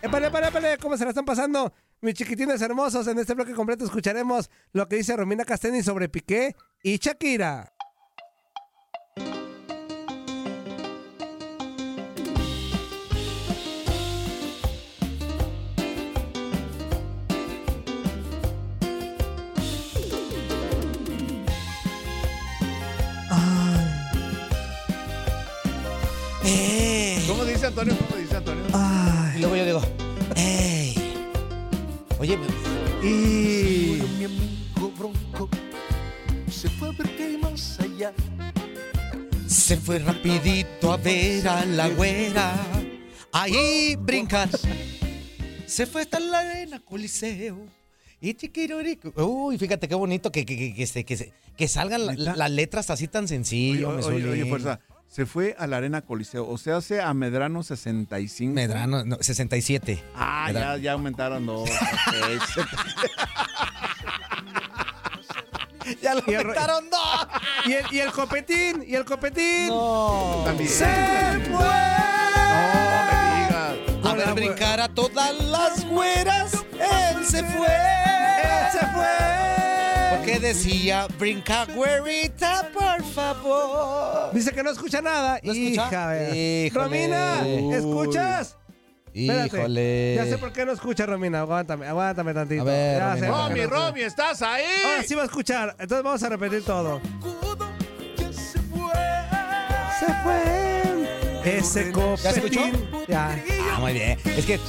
[SPEAKER 3] Épale, épale, épale, ¿cómo se la están pasando? Mis chiquitines hermosos, en este bloque completo escucharemos lo que dice Romina Casteni sobre Piqué y Shakira.
[SPEAKER 4] ¿Cómo dice Antonio? ¿Cómo dice Antonio?
[SPEAKER 6] Oye,
[SPEAKER 3] y...
[SPEAKER 5] mi amigo Bronco se fue a ver qué hay más allá.
[SPEAKER 6] Se fue rapidito a ver a la güera. Ahí brincar. Se fue hasta la arena Coliseo. Y chiquirorico. Uy, fíjate qué bonito que, que, que, que se- que, se- que salgan la- las letras así tan
[SPEAKER 4] Oye,
[SPEAKER 6] sencillo. me
[SPEAKER 4] oye, oye,
[SPEAKER 6] Zuli.
[SPEAKER 4] fuerza. Se fue a la Arena Coliseo. O sea, hace a Medrano 65.
[SPEAKER 6] Medrano, no, 67.
[SPEAKER 4] Ah,
[SPEAKER 6] Medrano.
[SPEAKER 4] ya, ya aumentaron dos.
[SPEAKER 6] ya lo aumentaron dos.
[SPEAKER 3] Y el, y el copetín, y el copetín.
[SPEAKER 6] No.
[SPEAKER 4] También.
[SPEAKER 3] ¡Se fue!
[SPEAKER 4] No me digas.
[SPEAKER 6] A ver brincar a todas las güeras. Él se fue.
[SPEAKER 3] ¡Él se fue!
[SPEAKER 6] Porque decía, brinca güerita, por favor.
[SPEAKER 3] Dice que no escucha nada.
[SPEAKER 6] ¿No escucha?
[SPEAKER 3] Romina. ¿escuchas? Espérate.
[SPEAKER 6] Híjole.
[SPEAKER 3] Ya sé por qué no escucha, Romina. Aguántame, aguántame tantito.
[SPEAKER 6] A ver,
[SPEAKER 3] Ya
[SPEAKER 6] Romina.
[SPEAKER 4] Romy,
[SPEAKER 3] no.
[SPEAKER 4] Romy, ¿estás ahí?
[SPEAKER 3] Ahora sí va a escuchar. Entonces vamos a repetir todo. Se fue. Ese
[SPEAKER 6] ¿Ya escuchó?
[SPEAKER 3] copetín. Ya.
[SPEAKER 6] Ah, muy bien. Es que,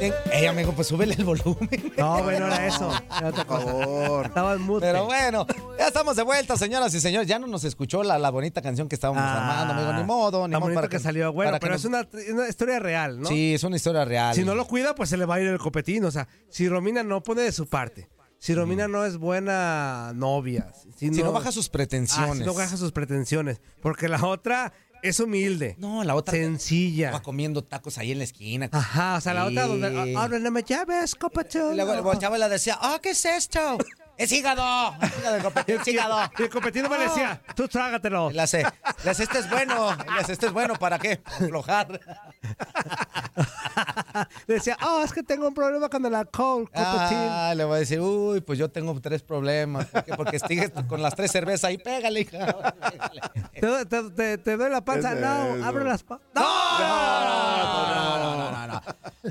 [SPEAKER 6] eh, ey, amigo, pues súbele el volumen.
[SPEAKER 3] No, bueno, era eso. Era otra
[SPEAKER 4] Por favor.
[SPEAKER 3] Estaba en mute.
[SPEAKER 6] Pero bueno, ya estamos de vuelta, señoras y señores. Ya no nos escuchó la, la bonita canción que estábamos
[SPEAKER 3] Ah,
[SPEAKER 6] armando, amigo. Ni modo, ni
[SPEAKER 3] Tan
[SPEAKER 6] modo.
[SPEAKER 3] bonito que, salió. Bueno,
[SPEAKER 6] para que
[SPEAKER 3] pero
[SPEAKER 6] nos-
[SPEAKER 3] es una, una historia real, ¿no?
[SPEAKER 6] Sí, es una historia real.
[SPEAKER 3] Si no lo cuida, pues se le va a ir el copetín. O sea, si Romina no pone de su parte, si Romina no es buena novia, si no,
[SPEAKER 6] baja sus
[SPEAKER 3] Ah,
[SPEAKER 6] pretensiones.
[SPEAKER 3] si no baja sus pretensiones. Porque la otra es humilde.
[SPEAKER 6] No, la otra
[SPEAKER 3] Sencilla.
[SPEAKER 6] va comiendo tacos ahí en la esquina.
[SPEAKER 3] Ajá, o sea, la otra donde. "Ah, Ahora no me llaves, copetín.
[SPEAKER 6] Y luego le decía, ah, ¿qué es esto? ¡Es hígado! Hígado de copetín, es hígado.
[SPEAKER 3] Y el copetín me decía, tú trágatelo.
[SPEAKER 6] Hace, le hace, este es bueno. Le hace, este es bueno, ¿para qué? Aflojar.
[SPEAKER 3] Le decía, oh, es que tengo un problema con el alcohol.
[SPEAKER 6] Ah, le voy a decir, uy, pues yo tengo tres problemas. ¿Por qué? Porque sigues con las tres cervezas ahí, pégale, hija.
[SPEAKER 3] ¿Te, te, te, te doy la panza?
[SPEAKER 4] ¿Qué es
[SPEAKER 3] No,
[SPEAKER 4] eso?
[SPEAKER 3] abre las panzas.
[SPEAKER 6] ¡No! No, no, no, no, no.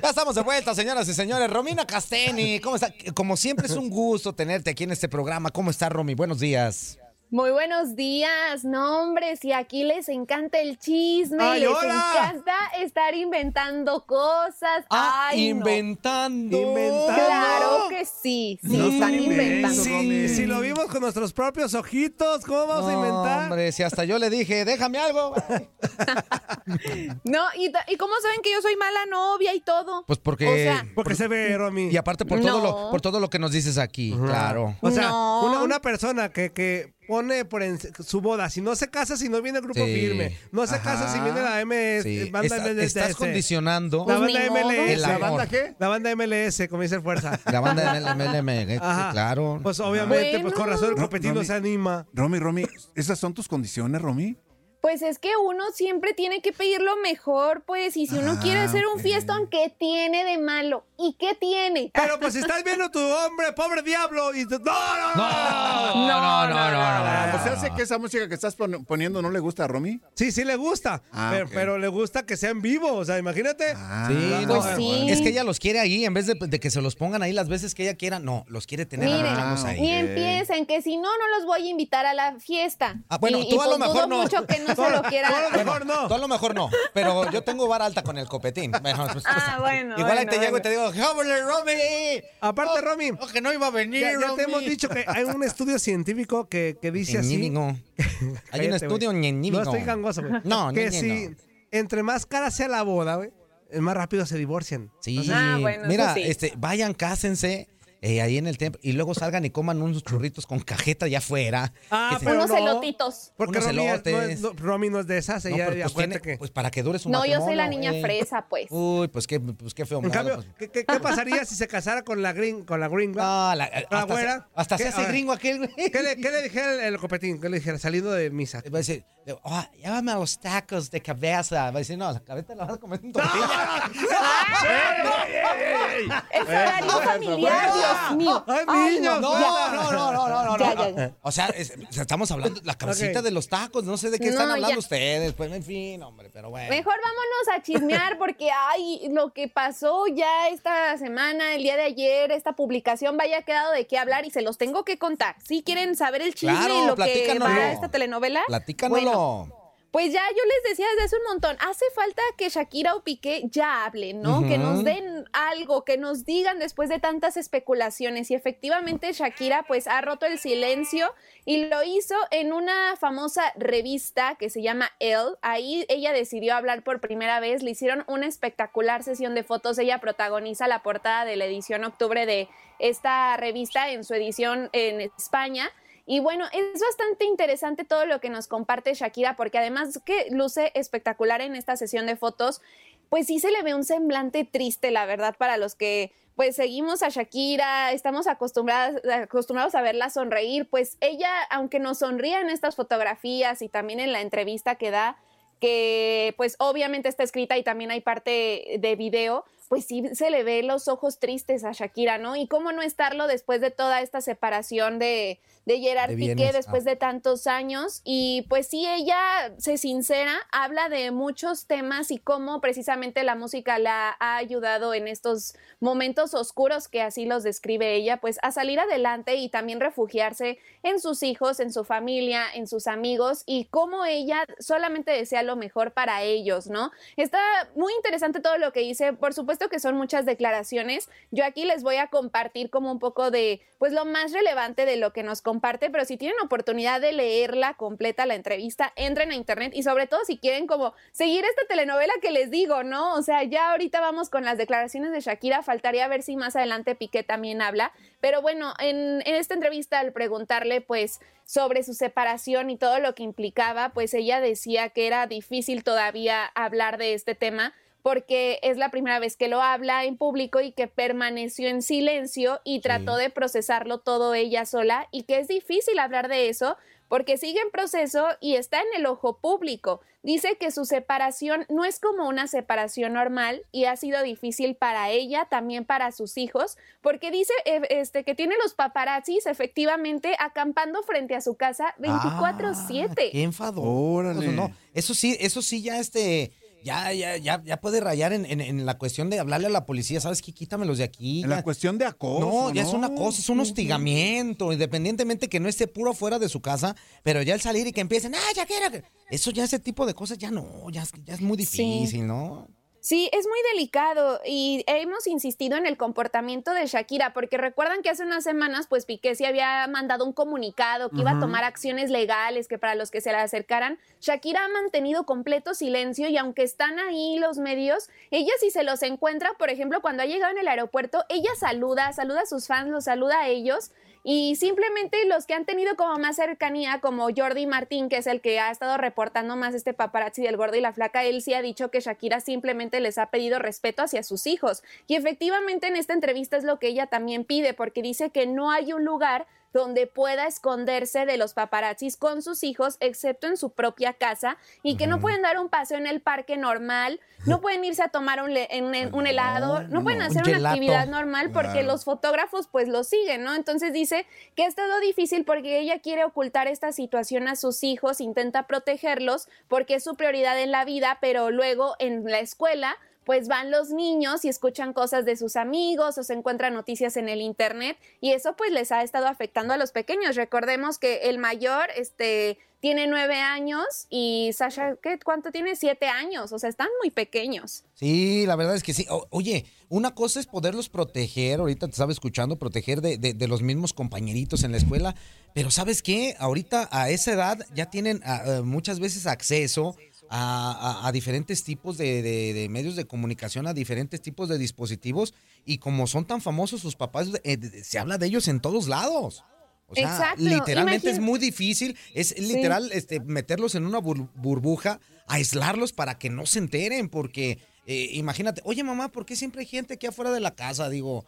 [SPEAKER 6] Ya estamos de vuelta, señoras y señores. Romina Casteni, ¿cómo está? Como siempre es un gusto tenerte aquí en este programa. ¿Cómo está, Romy? Buenos días.
[SPEAKER 12] Muy buenos días, no hombre, si aquí les encanta el chisme,
[SPEAKER 3] ¡Ay,
[SPEAKER 12] les
[SPEAKER 3] hola!
[SPEAKER 12] encanta estar inventando cosas.
[SPEAKER 6] Ah,
[SPEAKER 12] Ay, no.
[SPEAKER 6] inventando.
[SPEAKER 3] Inventando.
[SPEAKER 12] Claro que sí, sí,
[SPEAKER 3] No
[SPEAKER 12] están inventando.
[SPEAKER 3] Romy. Si lo vimos con nuestros propios ojitos, ¿cómo vamos a
[SPEAKER 6] No,
[SPEAKER 3] inventar?
[SPEAKER 6] Hombre, si hasta yo le dije, déjame algo.
[SPEAKER 12] No, y, ¿y cómo saben que yo soy mala novia y todo?
[SPEAKER 6] Pues porque.
[SPEAKER 12] O sea,
[SPEAKER 3] Porque se ve, Romy.
[SPEAKER 6] y aparte por todo, lo, por todo lo que nos dices aquí, claro.
[SPEAKER 3] O sea,
[SPEAKER 12] No.
[SPEAKER 3] una, una persona que, que pone por en- su boda, si no se casa, si no viene el grupo
[SPEAKER 6] Sí.
[SPEAKER 3] firme, no se casa si viene la MS,
[SPEAKER 6] Sí.
[SPEAKER 3] banda
[SPEAKER 6] Está-
[SPEAKER 3] MLS.
[SPEAKER 6] estás condicionando
[SPEAKER 3] La
[SPEAKER 12] Pues
[SPEAKER 3] banda. MLS.
[SPEAKER 6] El
[SPEAKER 3] ¿La banda qué? La banda MLS, como dice Fuerza.
[SPEAKER 6] la banda de MLM,
[SPEAKER 3] Ajá.
[SPEAKER 6] claro.
[SPEAKER 3] Pues obviamente, pues con razón el
[SPEAKER 4] Ro-
[SPEAKER 3] competino
[SPEAKER 4] Romy.
[SPEAKER 3] se anima.
[SPEAKER 4] Romy, Romy, ¿esas son tus condiciones, Romy?
[SPEAKER 12] Pues es que uno siempre tiene que pedir lo mejor, pues, y si uno quiere
[SPEAKER 4] Ah,
[SPEAKER 12] hacer un
[SPEAKER 4] ok.
[SPEAKER 12] fiestón, ¿qué tiene de malo? ¿Y qué tiene?
[SPEAKER 3] Pero pues si estás viendo tu hombre, pobre diablo, y tú- no, no, no,
[SPEAKER 6] No, no, no, no, no.
[SPEAKER 4] O sea, hace que esa música que estás pon- poniendo no le gusta a Romy.
[SPEAKER 3] Sí, sí le gusta,
[SPEAKER 4] Ah,
[SPEAKER 3] pero, pero le gusta que sea en vivo, o sea, imagínate.
[SPEAKER 6] Sí,
[SPEAKER 12] Pues
[SPEAKER 6] no,
[SPEAKER 12] sí.
[SPEAKER 6] Es que ella los quiere ahí, en vez de, de que se los pongan ahí las veces que ella quiera, no, los quiere tener
[SPEAKER 12] Miren,
[SPEAKER 6] ahí.
[SPEAKER 12] ni empiecen, que si no, no los voy a invitar a la fiesta.
[SPEAKER 6] Ah, bueno,
[SPEAKER 12] y,
[SPEAKER 6] tú
[SPEAKER 12] y
[SPEAKER 6] a lo
[SPEAKER 12] pues
[SPEAKER 6] mejor
[SPEAKER 12] dudo
[SPEAKER 6] no.
[SPEAKER 12] mucho que no se lo quiera.
[SPEAKER 3] mejor no.
[SPEAKER 6] A lo mejor no, pero yo tengo vara alta con el copetín. Bueno, pues,
[SPEAKER 12] Ah, bueno,
[SPEAKER 6] Igual ahí
[SPEAKER 12] bueno,
[SPEAKER 6] te llego y te digo, ¡Jóvole, Romy!
[SPEAKER 3] Aparte, Romy,
[SPEAKER 6] Oh, que no iba a venir,
[SPEAKER 3] ya, ya te hemos dicho que hay un estudio científico que, que dice así.
[SPEAKER 6] Ñínigo. Hay un estudio
[SPEAKER 3] güey.
[SPEAKER 6] ñeñínigo.
[SPEAKER 3] No estoy gangoso, güey.
[SPEAKER 6] No,
[SPEAKER 3] Que si
[SPEAKER 6] no.
[SPEAKER 3] entre más cara sea la boda, güey, más rápido se divorcian.
[SPEAKER 6] Sí,
[SPEAKER 12] Ah, bueno,
[SPEAKER 6] mira,
[SPEAKER 12] sí.
[SPEAKER 6] este, vayan, cásense eh, ahí en el templo y luego salgan y coman unos churritos con cajeta allá afuera.
[SPEAKER 3] Ah,
[SPEAKER 6] Que se-
[SPEAKER 3] pero
[SPEAKER 12] Unos
[SPEAKER 3] no.
[SPEAKER 12] elotitos.
[SPEAKER 3] Porque
[SPEAKER 6] Unos
[SPEAKER 3] Romy, no
[SPEAKER 6] elotes.
[SPEAKER 3] es, no, Romy no es de esas, ella
[SPEAKER 6] pues, tiene-
[SPEAKER 3] que...
[SPEAKER 6] pues para que dure su
[SPEAKER 12] No, yo soy la niña fresa, pues.
[SPEAKER 6] Uy, pues qué, pues qué feo
[SPEAKER 3] En
[SPEAKER 6] modo,
[SPEAKER 3] cambio,
[SPEAKER 6] pues.
[SPEAKER 3] ¿qué, qué, qué pasaría si se casara con la green, con la gringa?
[SPEAKER 6] No, la-
[SPEAKER 3] ¿Con la
[SPEAKER 6] hasta, se, hasta se
[SPEAKER 3] ¿Qué?
[SPEAKER 6] hace gringo aquel, güey.
[SPEAKER 3] ¿Qué le, qué le dijera el, el copetín? ¿Qué le dijera saliendo de misa?
[SPEAKER 6] Va a decir, oh, llévame a los tacos de cabeza. Va a decir, no, la cabeza la vas a comer en tortilla.
[SPEAKER 12] El horario familiar, Dios mío.
[SPEAKER 3] ¡Ay, niños!
[SPEAKER 6] No, no, no, no, no, no,
[SPEAKER 12] Ya,
[SPEAKER 6] no.
[SPEAKER 12] ya, ya.
[SPEAKER 6] O sea, es- estamos hablando de la cabecita de los tacos. No sé de qué
[SPEAKER 12] No,
[SPEAKER 6] están hablando
[SPEAKER 12] ya.
[SPEAKER 6] ustedes. Pues, en fin, hombre, pero bueno.
[SPEAKER 12] Mejor vámonos a chismear porque, ay, lo que pasó ya esta semana, el día de ayer, esta publicación, vaya quedado de qué hablar y se los tengo que contar. Si quieren saber el chisme
[SPEAKER 6] Claro,
[SPEAKER 12] y lo que va esta telenovela,
[SPEAKER 6] Platícanoslo.
[SPEAKER 12] bueno, Pues ya yo les decía desde hace un montón, hace falta que Shakira o Piqué ya hablen, ¿no? Que nos den algo, que nos digan después de tantas especulaciones. Y efectivamente Shakira pues ha roto el silencio y lo hizo en una famosa revista que se llama Elle. Ahí ella decidió hablar por primera vez, le hicieron una espectacular sesión de fotos. Ella protagoniza la portada de la edición octubre de esta revista en su edición en España. Y bueno, es bastante interesante todo lo que nos comparte Shakira, porque además que luce espectacular en esta sesión de fotos, pues sí se le ve un semblante triste, la verdad, para los que pues seguimos a Shakira, estamos acostumbrados a verla sonreír, pues ella, aunque nos sonría en estas fotografías y también en la entrevista que da, que pues obviamente está escrita y también hay parte de video, pues sí se le ve los ojos tristes a Shakira, ¿no? Y cómo no estarlo después de toda esta separación de, de Gerard
[SPEAKER 6] De
[SPEAKER 12] Piqué después
[SPEAKER 6] ah.
[SPEAKER 12] de tantos años. Y pues sí, ella se sincera, habla de muchos temas y cómo precisamente la música la ha ayudado en estos momentos oscuros que así los describe ella, pues a salir adelante y también refugiarse en sus hijos, en su familia, en sus amigos y cómo ella solamente desea lo mejor para ellos, ¿no? Está muy interesante todo lo que dice, por supuesto que son muchas declaraciones, yo aquí les voy a compartir como un poco de, pues lo más relevante de lo que nos comparte, pero si tienen oportunidad de leerla completa la entrevista, entren a internet y sobre todo si quieren como seguir esta telenovela que les digo, ¿no? O sea, ya ahorita vamos con las declaraciones de Shakira, faltaría ver si más adelante Piqué también habla, pero bueno, en, en esta entrevista al preguntarle pues sobre su separación y todo lo que implicaba, pues ella decía que era difícil todavía hablar de este tema porque es la primera vez que lo habla en público y que permaneció en silencio y trató de procesarlo todo ella sola y que es difícil hablar de eso porque sigue en proceso y está en el ojo público. Dice que su separación no es como una separación normal y ha sido difícil para ella, también para sus hijos, porque dice eh, este, que tiene los paparazzis efectivamente acampando frente a su casa 24/7.
[SPEAKER 6] Ah, Qué enfador.
[SPEAKER 4] Órale.
[SPEAKER 6] No, eso sí, eso sí ya este, ya, ya, ya, ya puede rayar en, en- en la cuestión de hablarle a la policía, ¿sabes qué? Quítamelos de aquí.
[SPEAKER 4] En
[SPEAKER 6] ya.
[SPEAKER 4] la cuestión de acoso.
[SPEAKER 6] No, ya es una cosa, es un hostigamiento, independientemente que no esté puro fuera de su casa, pero ya el salir y que empiecen, ah, ya quiero. que-". Eso ya ese tipo de cosas ya no, ya es muy difícil, ¿no?
[SPEAKER 12] Sí, es muy delicado y hemos insistido en el comportamiento de Shakira porque recuerdan que hace unas semanas pues Piqué sí había mandado un comunicado que iba a tomar acciones legales que para los que se le acercaran. Shakira ha mantenido completo silencio y aunque están ahí los medios, ella si se los encuentra, por ejemplo, cuando ha llegado en el aeropuerto, ella saluda, saluda a sus fans, los saluda a ellos y simplemente los que han tenido como más cercanía, como Jordi Martín, que es el que ha estado reportando más este paparazzi del gordo y la flaca, él sí ha dicho que Shakira simplemente les ha pedido respeto hacia sus hijos. Y efectivamente en esta entrevista es lo que ella también pide, porque dice que no hay un lugar donde pueda esconderse de los paparazzis con sus hijos, excepto en su propia casa, y que no pueden dar un paseo en el parque normal, no pueden irse a tomar un, en- un helado, no, pueden
[SPEAKER 6] no.
[SPEAKER 12] hacer
[SPEAKER 6] Un
[SPEAKER 12] una actividad normal porque
[SPEAKER 6] Claro.
[SPEAKER 12] los fotógrafos pues lo siguen, ¿no? Entonces dice que ha estado difícil porque ella quiere ocultar esta situación a sus hijos, intenta protegerlos porque es su prioridad en la vida, pero luego en la escuela pues van los niños y escuchan cosas de sus amigos o se encuentran noticias en el internet y eso pues les ha estado afectando a los pequeños. Recordemos que el mayor este tiene nueve años y Sasha, ¿qué? ¿cuánto tiene? Siete años, o sea, están muy pequeños.
[SPEAKER 6] Sí, la verdad es que sí. Oye, una cosa es poderlos proteger, ahorita te estaba escuchando, proteger de, de- de los mismos compañeritos en la escuela, pero ¿sabes qué? Ahorita a esa edad ya tienen ah, eh, muchas veces acceso a, a- a diferentes tipos de, de- de medios de comunicación, a diferentes tipos de dispositivos, y como son tan famosos sus papás, eh, se habla de ellos en todos lados. O sea,
[SPEAKER 12] Exacto,
[SPEAKER 6] literalmente es muy difícil, es literal este, meterlos en una bur- burbuja, aislarlos para que no se enteren, porque eh, imagínate, oye mamá, ¿por qué siempre hay gente aquí afuera de la casa? Digo,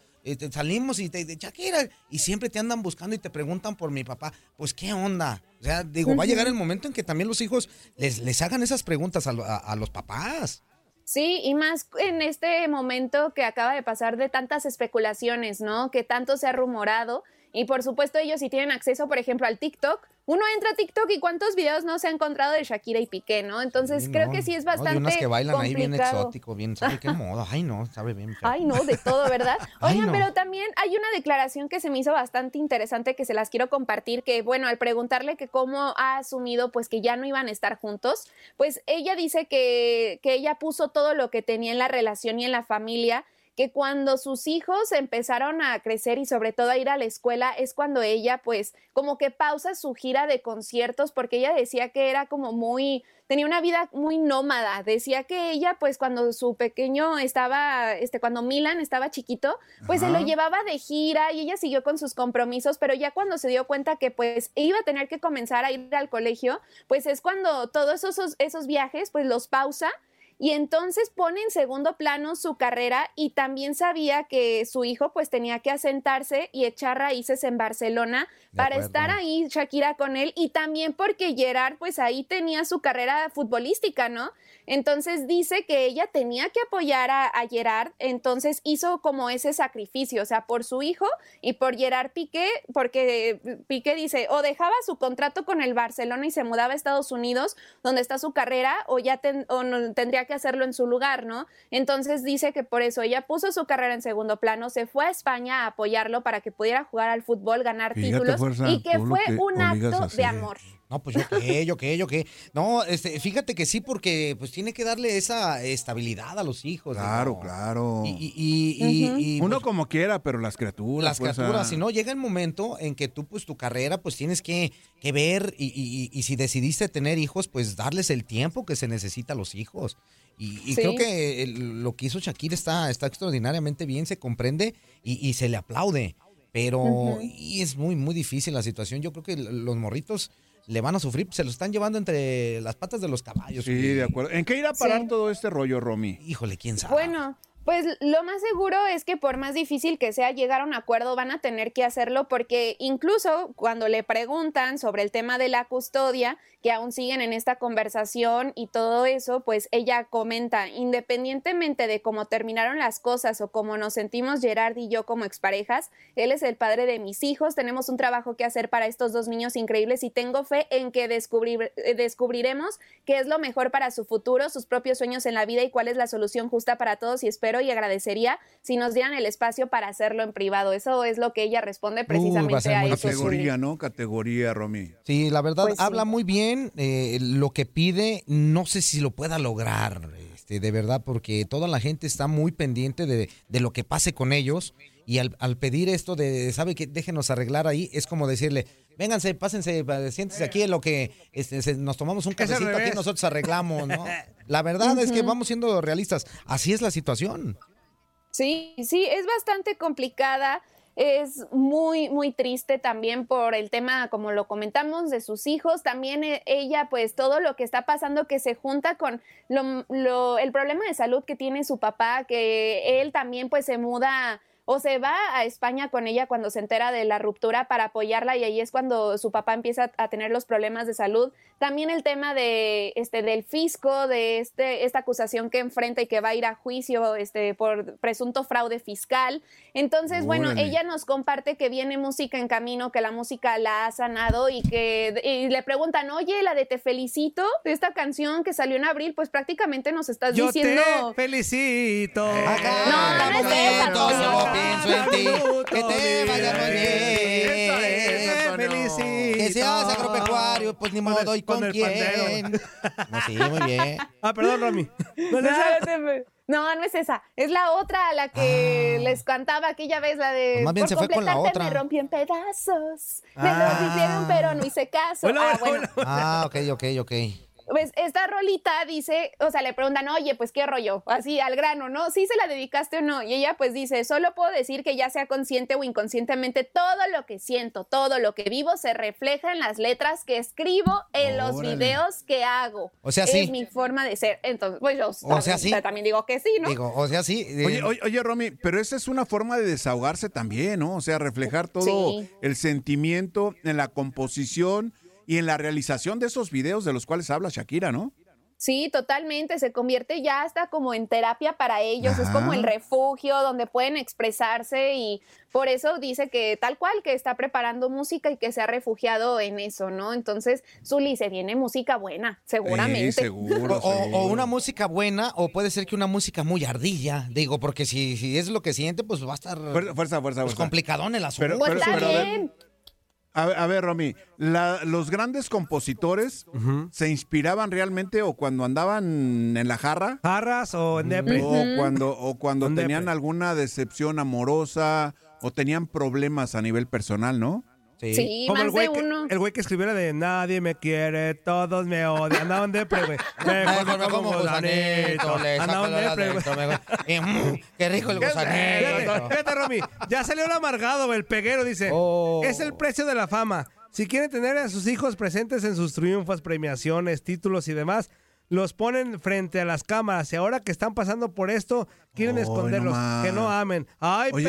[SPEAKER 6] salimos y te de Shakira, y siempre te andan buscando y te preguntan por mi papá. Pues, ¿qué onda? O sea, digo, va a llegar el momento en que también los hijos les, les hagan esas preguntas a, lo- a- a los papás.
[SPEAKER 12] Sí, y más en este momento que acaba de pasar de tantas especulaciones, ¿no? Que tanto se ha rumorado. Y por supuesto ellos si tienen acceso, por ejemplo, al TikTok, uno entra a TikTok y cuántos videos no se ha encontrado de Shakira y Piqué, ¿no? Entonces creo
[SPEAKER 6] no,
[SPEAKER 12] que sí es
[SPEAKER 6] no,
[SPEAKER 12] bastante
[SPEAKER 6] de unas que bailan ahí bien
[SPEAKER 12] complicado.
[SPEAKER 6] exótico, bien, ¿sabe qué moda? Ay, no, sabe bien.
[SPEAKER 12] Ay, no, de todo, ¿verdad?
[SPEAKER 6] Ay,
[SPEAKER 12] Oigan,
[SPEAKER 6] no.
[SPEAKER 12] pero también hay una declaración que se me hizo bastante interesante que se las quiero compartir, que bueno, al preguntarle que cómo ha asumido pues que ya no iban a estar juntos, pues ella dice que, que ella puso todo lo que tenía en la relación y en la familia que cuando sus hijos empezaron a crecer y sobre todo a ir a la escuela es cuando ella pues como que pausa su gira de conciertos porque ella decía que era como muy tenía una vida muy nómada. Decía que ella, pues, cuando su pequeño estaba, este, cuando Milan estaba chiquito, pues se lo llevaba de gira y ella siguió con sus compromisos, pero ya cuando se dio cuenta que, pues, iba a tener que comenzar a ir al colegio, pues es cuando todos esos, esos viajes, pues, los pausa. Y entonces pone en segundo plano su carrera y también sabía que su hijo pues tenía que asentarse y echar raíces en Barcelona
[SPEAKER 13] De
[SPEAKER 12] para
[SPEAKER 13] acuerdo.
[SPEAKER 12] estar ahí Shakira con él y también porque Gerard pues ahí tenía su carrera futbolística, ¿no? Entonces dice que ella tenía que apoyar a, a Gerard, entonces hizo como ese sacrificio, o sea, por su hijo y por Gerard Piqué, porque Piqué dice, o dejaba su contrato con el Barcelona y se mudaba a Estados Unidos, donde está su carrera, o ya ten- o no- tendría que hacerlo en su lugar, ¿no? Entonces dice que por eso ella puso su carrera en segundo plano, se fue a España a apoyarlo para que pudiera jugar al fútbol, ganar
[SPEAKER 4] Fíjate,
[SPEAKER 12] títulos
[SPEAKER 4] Fuerza,
[SPEAKER 12] y que fue
[SPEAKER 4] que
[SPEAKER 12] un acto de amor.
[SPEAKER 6] No, pues yo qué, yo qué, yo qué. No, este, fíjate que sí, porque pues tiene que darle esa estabilidad a los hijos.
[SPEAKER 4] Claro, claro.
[SPEAKER 6] Y, y- y- y,
[SPEAKER 4] Uno
[SPEAKER 6] pues,
[SPEAKER 4] como quiera, pero las criaturas.
[SPEAKER 6] las criaturas, si no, llega el momento en que tú, pues tu carrera, pues tienes que, que ver y, y- y si decidiste tener hijos, pues darles el tiempo que se necesita a los hijos. Y, y
[SPEAKER 12] Sí.
[SPEAKER 6] creo que el- lo que hizo Shakira está, está extraordinariamente bien, se comprende y, y se le aplaude. Pero y es muy, muy difícil la situación. Yo creo que los morritos le van a sufrir, se lo están llevando entre las patas de los caballos.
[SPEAKER 4] Sí, de acuerdo. ¿En qué irá a parar
[SPEAKER 12] Sí.
[SPEAKER 4] todo este rollo, Romy?
[SPEAKER 6] Híjole, quién sabe.
[SPEAKER 12] Bueno, pues lo más seguro es que por más difícil que sea llegar a un acuerdo, van a tener que hacerlo porque incluso cuando le preguntan sobre el tema de la custodia, que aún siguen en esta conversación y todo eso, pues ella comenta, independientemente de cómo terminaron las cosas o cómo nos sentimos Gerard y yo como exparejas, él es el padre de mis hijos, tenemos un trabajo que hacer para estos dos niños increíbles y tengo fe en que descubrir- eh, descubriremos qué es lo mejor para su futuro, sus propios sueños en la vida y cuál es la solución justa para todos y espero y agradecería si nos dieran el espacio para hacerlo en privado. Eso es lo que ella responde precisamente
[SPEAKER 6] ser
[SPEAKER 12] a
[SPEAKER 6] muy
[SPEAKER 12] eso.
[SPEAKER 4] Categoría, ¿no? Categoría, Romy.
[SPEAKER 6] Sí, la verdad,
[SPEAKER 12] Pues sí.
[SPEAKER 6] habla muy bien eh, lo que pide. No sé si lo pueda lograr, este, de verdad, porque toda la gente está muy pendiente de, de lo que pase con ellos. Y al, al pedir esto de, ¿sabe que Déjenos arreglar ahí, es como decirle, vénganse, pásense, siéntense aquí en lo que este, se- nos tomamos un cafecito aquí nosotros arreglamos, ¿no? La verdad es que vamos siendo realistas. Así es la situación.
[SPEAKER 12] Sí, sí, es bastante complicada. Es muy, muy triste también por el tema, como lo comentamos, de sus hijos. También eh, ella, pues todo lo que está pasando que se junta con lo, lo- el problema de salud que tiene su papá, que él también pues se muda o se va a España con ella cuando se entera de la ruptura para apoyarla y ahí es cuando su papá empieza a tener los problemas de salud. También el tema de este del fisco, de este esta acusación que enfrenta y que va a ir a juicio este por presunto fraude fiscal. Entonces, bueno,
[SPEAKER 13] Órale.
[SPEAKER 12] ella nos comparte que viene música en camino, que la música la ha sanado y que y le preguntan, "Oye, la de Te felicito, de esta canción que salió en abril, pues prácticamente nos estás
[SPEAKER 3] Yo
[SPEAKER 12] diciendo
[SPEAKER 3] te felicito.
[SPEAKER 12] No, no es esa, Toño.
[SPEAKER 6] Pienso en ti. Que te vaya muy bien. Que seas agropecuario, pues ni modo, ¿y con,
[SPEAKER 3] el
[SPEAKER 6] quién? No, sí, muy bien.
[SPEAKER 3] Ah, perdón, Romy.
[SPEAKER 12] No, no, no es esa. Es la otra, la que les cantaba aquella vez, la de.
[SPEAKER 6] Ah. Pues más bien
[SPEAKER 12] por
[SPEAKER 6] se fue con la
[SPEAKER 12] completarte
[SPEAKER 6] otra.
[SPEAKER 12] Me rompí en pedazos. Me
[SPEAKER 6] Ah.
[SPEAKER 12] lo hicieron, pero no hice caso. ah, bueno.
[SPEAKER 6] Ah, ok, ok, ok.
[SPEAKER 12] Pues esta rolita dice, o sea, le preguntan, oye, pues qué rollo, así al grano, ¿no? ¿Sí se la dedicaste o no? Y ella pues dice, solo puedo decir que ya sea consciente o inconscientemente, todo lo que siento, todo lo que vivo se refleja en las letras que escribo en los videos que hago.
[SPEAKER 6] O sea,
[SPEAKER 12] es
[SPEAKER 6] sí.
[SPEAKER 12] mi forma de ser. Entonces, pues yo
[SPEAKER 4] O sea,
[SPEAKER 12] también,
[SPEAKER 4] sí.
[SPEAKER 12] también digo que sí, ¿no?
[SPEAKER 6] Digo, o sea, sí. eh,
[SPEAKER 4] Oye, oye, oye, Romy, pero esa es una forma de desahogarse también, ¿no? O sea, reflejar todo
[SPEAKER 12] Sí.
[SPEAKER 4] el sentimiento en la composición y en la realización de esos videos de los cuales habla Shakira, ¿no?
[SPEAKER 12] Sí, totalmente. Se convierte ya hasta como en terapia para ellos. Es como el refugio donde pueden expresarse y por eso dice que tal cual que está preparando música y que se ha refugiado en eso, ¿no? Entonces, Zuli, se viene música buena, seguramente.
[SPEAKER 6] o, o- o una música buena, o puede ser que una música muy ardilla. Digo, porque si, si es lo que siente, pues va a estar
[SPEAKER 4] Fuerza, fuerza, fuerza.
[SPEAKER 6] pues,
[SPEAKER 4] fuerza.
[SPEAKER 6] complicadón el asunto.
[SPEAKER 4] Pero-
[SPEAKER 12] Pues
[SPEAKER 4] pero-
[SPEAKER 12] está
[SPEAKER 4] pero
[SPEAKER 12] bien.
[SPEAKER 4] A ver, a ver, Romy, la- los grandes compositores se inspiraban realmente o cuando andaban en la jarra.
[SPEAKER 3] Jarras o en depre.
[SPEAKER 4] O cuando, o cuando
[SPEAKER 3] En
[SPEAKER 4] tenían alguna decepción amorosa o tenían problemas a nivel personal, ¿no?
[SPEAKER 12] Sí,
[SPEAKER 3] Como el güey
[SPEAKER 12] de
[SPEAKER 3] que,
[SPEAKER 12] uno.
[SPEAKER 3] el güey que escribió la de Nadie me quiere, todos me odian. Andaba en depre, güey.
[SPEAKER 6] Mejor me
[SPEAKER 3] como
[SPEAKER 6] como gusanito, le
[SPEAKER 3] Andaba
[SPEAKER 6] saco
[SPEAKER 3] en
[SPEAKER 6] la
[SPEAKER 3] depre, güey.
[SPEAKER 6] mm, Qué rico el gusanito.
[SPEAKER 3] Fíjate, Romy. Ya salió el amargado, el peguero, dice.
[SPEAKER 6] Oh.
[SPEAKER 3] Es el precio de la fama. Si quieren tener a sus hijos presentes en sus triunfos, premiaciones, títulos y demás, los ponen frente a las cámaras. Y ahora que están pasando por esto, quieren esconderlos.
[SPEAKER 4] no
[SPEAKER 3] que no amen. Ay,
[SPEAKER 6] Oye,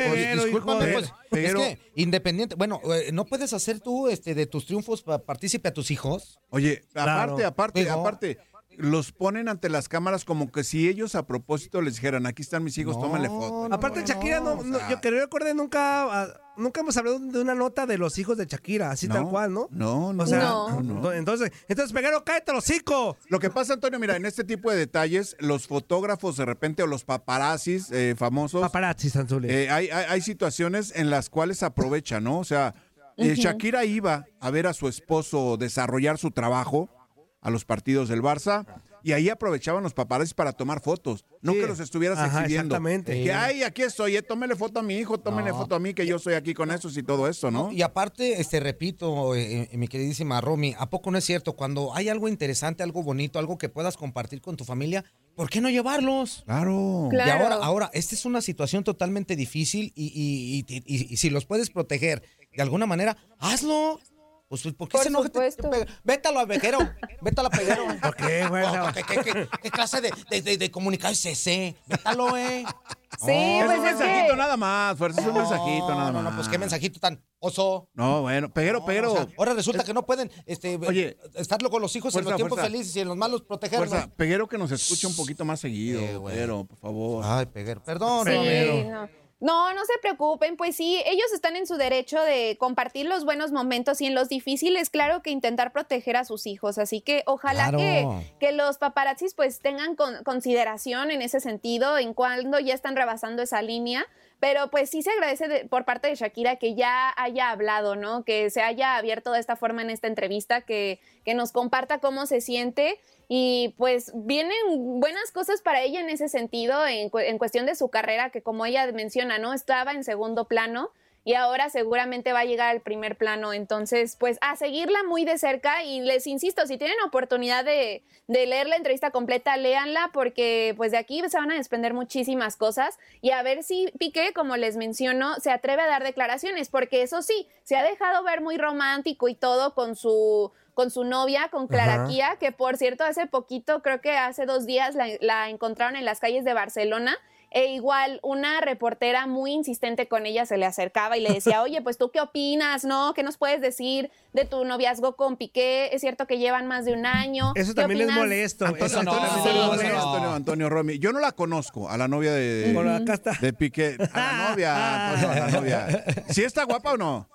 [SPEAKER 3] hijo de-
[SPEAKER 6] pues, es que independiente, bueno, eh, ¿no puedes hacer tú este de tus triunfos pa- partícipe a tus hijos?
[SPEAKER 4] Oye, aparte,
[SPEAKER 6] Claro.
[SPEAKER 4] aparte, aparte, los ponen ante las cámaras como que si ellos a propósito les dijeran, aquí están mis hijos, tómenle foto.
[SPEAKER 3] Aparte, Shakira, no, no, yo que recuerde, nunca, ah, nunca hemos hablado de una nota de los hijos de Shakira, así
[SPEAKER 4] No,
[SPEAKER 3] tal cual, ¿no?
[SPEAKER 4] No, no.
[SPEAKER 3] O sea,
[SPEAKER 4] no, no.
[SPEAKER 3] entonces, entonces, peguero, cállate los hocico.
[SPEAKER 4] Lo que pasa, Antonio, mira, en este tipo de detalles, los fotógrafos de repente o los paparazzis eh, famosos.
[SPEAKER 3] Paparazzi, Sanzuli.
[SPEAKER 4] eh, hay, hay, hay situaciones en las cuales aprovechan, ¿no? O sea, eh. Shakira iba a ver a su esposo desarrollar su trabajo a los partidos del Barça. Y ahí aprovechaban los paparazzis para tomar fotos, no
[SPEAKER 3] Sí.
[SPEAKER 4] que los estuvieras
[SPEAKER 3] Ajá,
[SPEAKER 4] exhibiendo.
[SPEAKER 3] exactamente.
[SPEAKER 4] Que, ay, aquí estoy, eh, tómele foto a mi hijo, tómele
[SPEAKER 6] No.
[SPEAKER 4] foto a mí, que yo soy aquí con esos y todo eso, ¿no?
[SPEAKER 6] Y aparte, este, repito, eh, eh, mi queridísima Romy, ¿a poco no es cierto? Cuando hay algo interesante, algo bonito, algo que puedas compartir con tu familia, ¿por qué no llevarlos?
[SPEAKER 4] Claro.
[SPEAKER 6] Y ahora, ahora, esta es una situación totalmente difícil y, y- y- y- y si los puedes proteger de alguna manera, hazlo. Pues, ¿por qué
[SPEAKER 12] Por
[SPEAKER 6] se enoja? Te- te pega? Vétalo a veguero, vétalo a peguero.
[SPEAKER 3] ¿Por qué, güey?
[SPEAKER 6] No, ¿qué, qué- qué- qué clase de, de, de, de comunicado es ese? Vétalo, eh.
[SPEAKER 12] Sí,
[SPEAKER 4] es
[SPEAKER 12] pues
[SPEAKER 4] un mensajito
[SPEAKER 12] que...
[SPEAKER 4] nada más, fuerza, es un mensajito nada
[SPEAKER 6] No,
[SPEAKER 4] más.
[SPEAKER 6] no, pues qué mensajito tan oso.
[SPEAKER 4] No, bueno, pero, pero.
[SPEAKER 6] O sea, ahora resulta que no pueden este,
[SPEAKER 4] Oye,
[SPEAKER 6] estarlo con los hijos en los tiempos
[SPEAKER 4] fuerza.
[SPEAKER 6] felices y en los malos protegerlos.
[SPEAKER 4] Fuerza, Peguero que nos escuche un poquito más seguido, pero, por favor.
[SPEAKER 6] Ay, Peguero, perdón.
[SPEAKER 12] Sí, no. No, no se preocupen, pues sí, ellos están en su derecho de compartir los buenos momentos y en los difíciles, claro que intentar proteger a sus hijos, así que ojalá
[SPEAKER 6] Claro.
[SPEAKER 12] que, que los paparazzis pues tengan con- consideración en ese sentido, en cuando ya están rebasando esa línea, pero pues sí se agradece de- por parte de Shakira que ya haya hablado, ¿no? Que se haya abierto de esta forma en esta entrevista, que, que nos comparta cómo se siente y pues vienen buenas cosas para ella en ese sentido, en, en cuestión de su carrera, que como ella menciona, ¿no? Estaba en segundo plano y ahora seguramente va a llegar al primer plano. Entonces, pues a seguirla muy de cerca y les insisto, si tienen oportunidad de, de leer la entrevista completa, léanla porque pues de aquí se van a desprender muchísimas cosas y a ver si Piqué, como les menciono, se atreve a dar declaraciones, porque eso sí, se ha dejado ver muy romántico y todo con su con su novia, con Clara
[SPEAKER 13] Ajá.
[SPEAKER 12] Kia, que por cierto hace poquito, creo que hace dos días la, la encontraron en las calles de Barcelona E igual, una reportera muy insistente con ella se le acercaba y le decía, oye, pues tú qué opinas, ¿no? ¿Qué nos puedes decir de tu noviazgo con Piqué? Es cierto que llevan más de un año.
[SPEAKER 3] Eso
[SPEAKER 12] ¿Qué
[SPEAKER 3] también es
[SPEAKER 12] opinas?
[SPEAKER 3] molesto.
[SPEAKER 4] Antonio,
[SPEAKER 3] Eso
[SPEAKER 4] Antonio,
[SPEAKER 3] también es
[SPEAKER 4] Antonio,
[SPEAKER 3] molesto.
[SPEAKER 4] Antonio, Antonio Romy. Yo no la conozco, a la novia de,
[SPEAKER 3] Bueno, acá está.
[SPEAKER 4] de Piqué. A la novia, Antonio, a la novia. ¿Sí está guapa o no?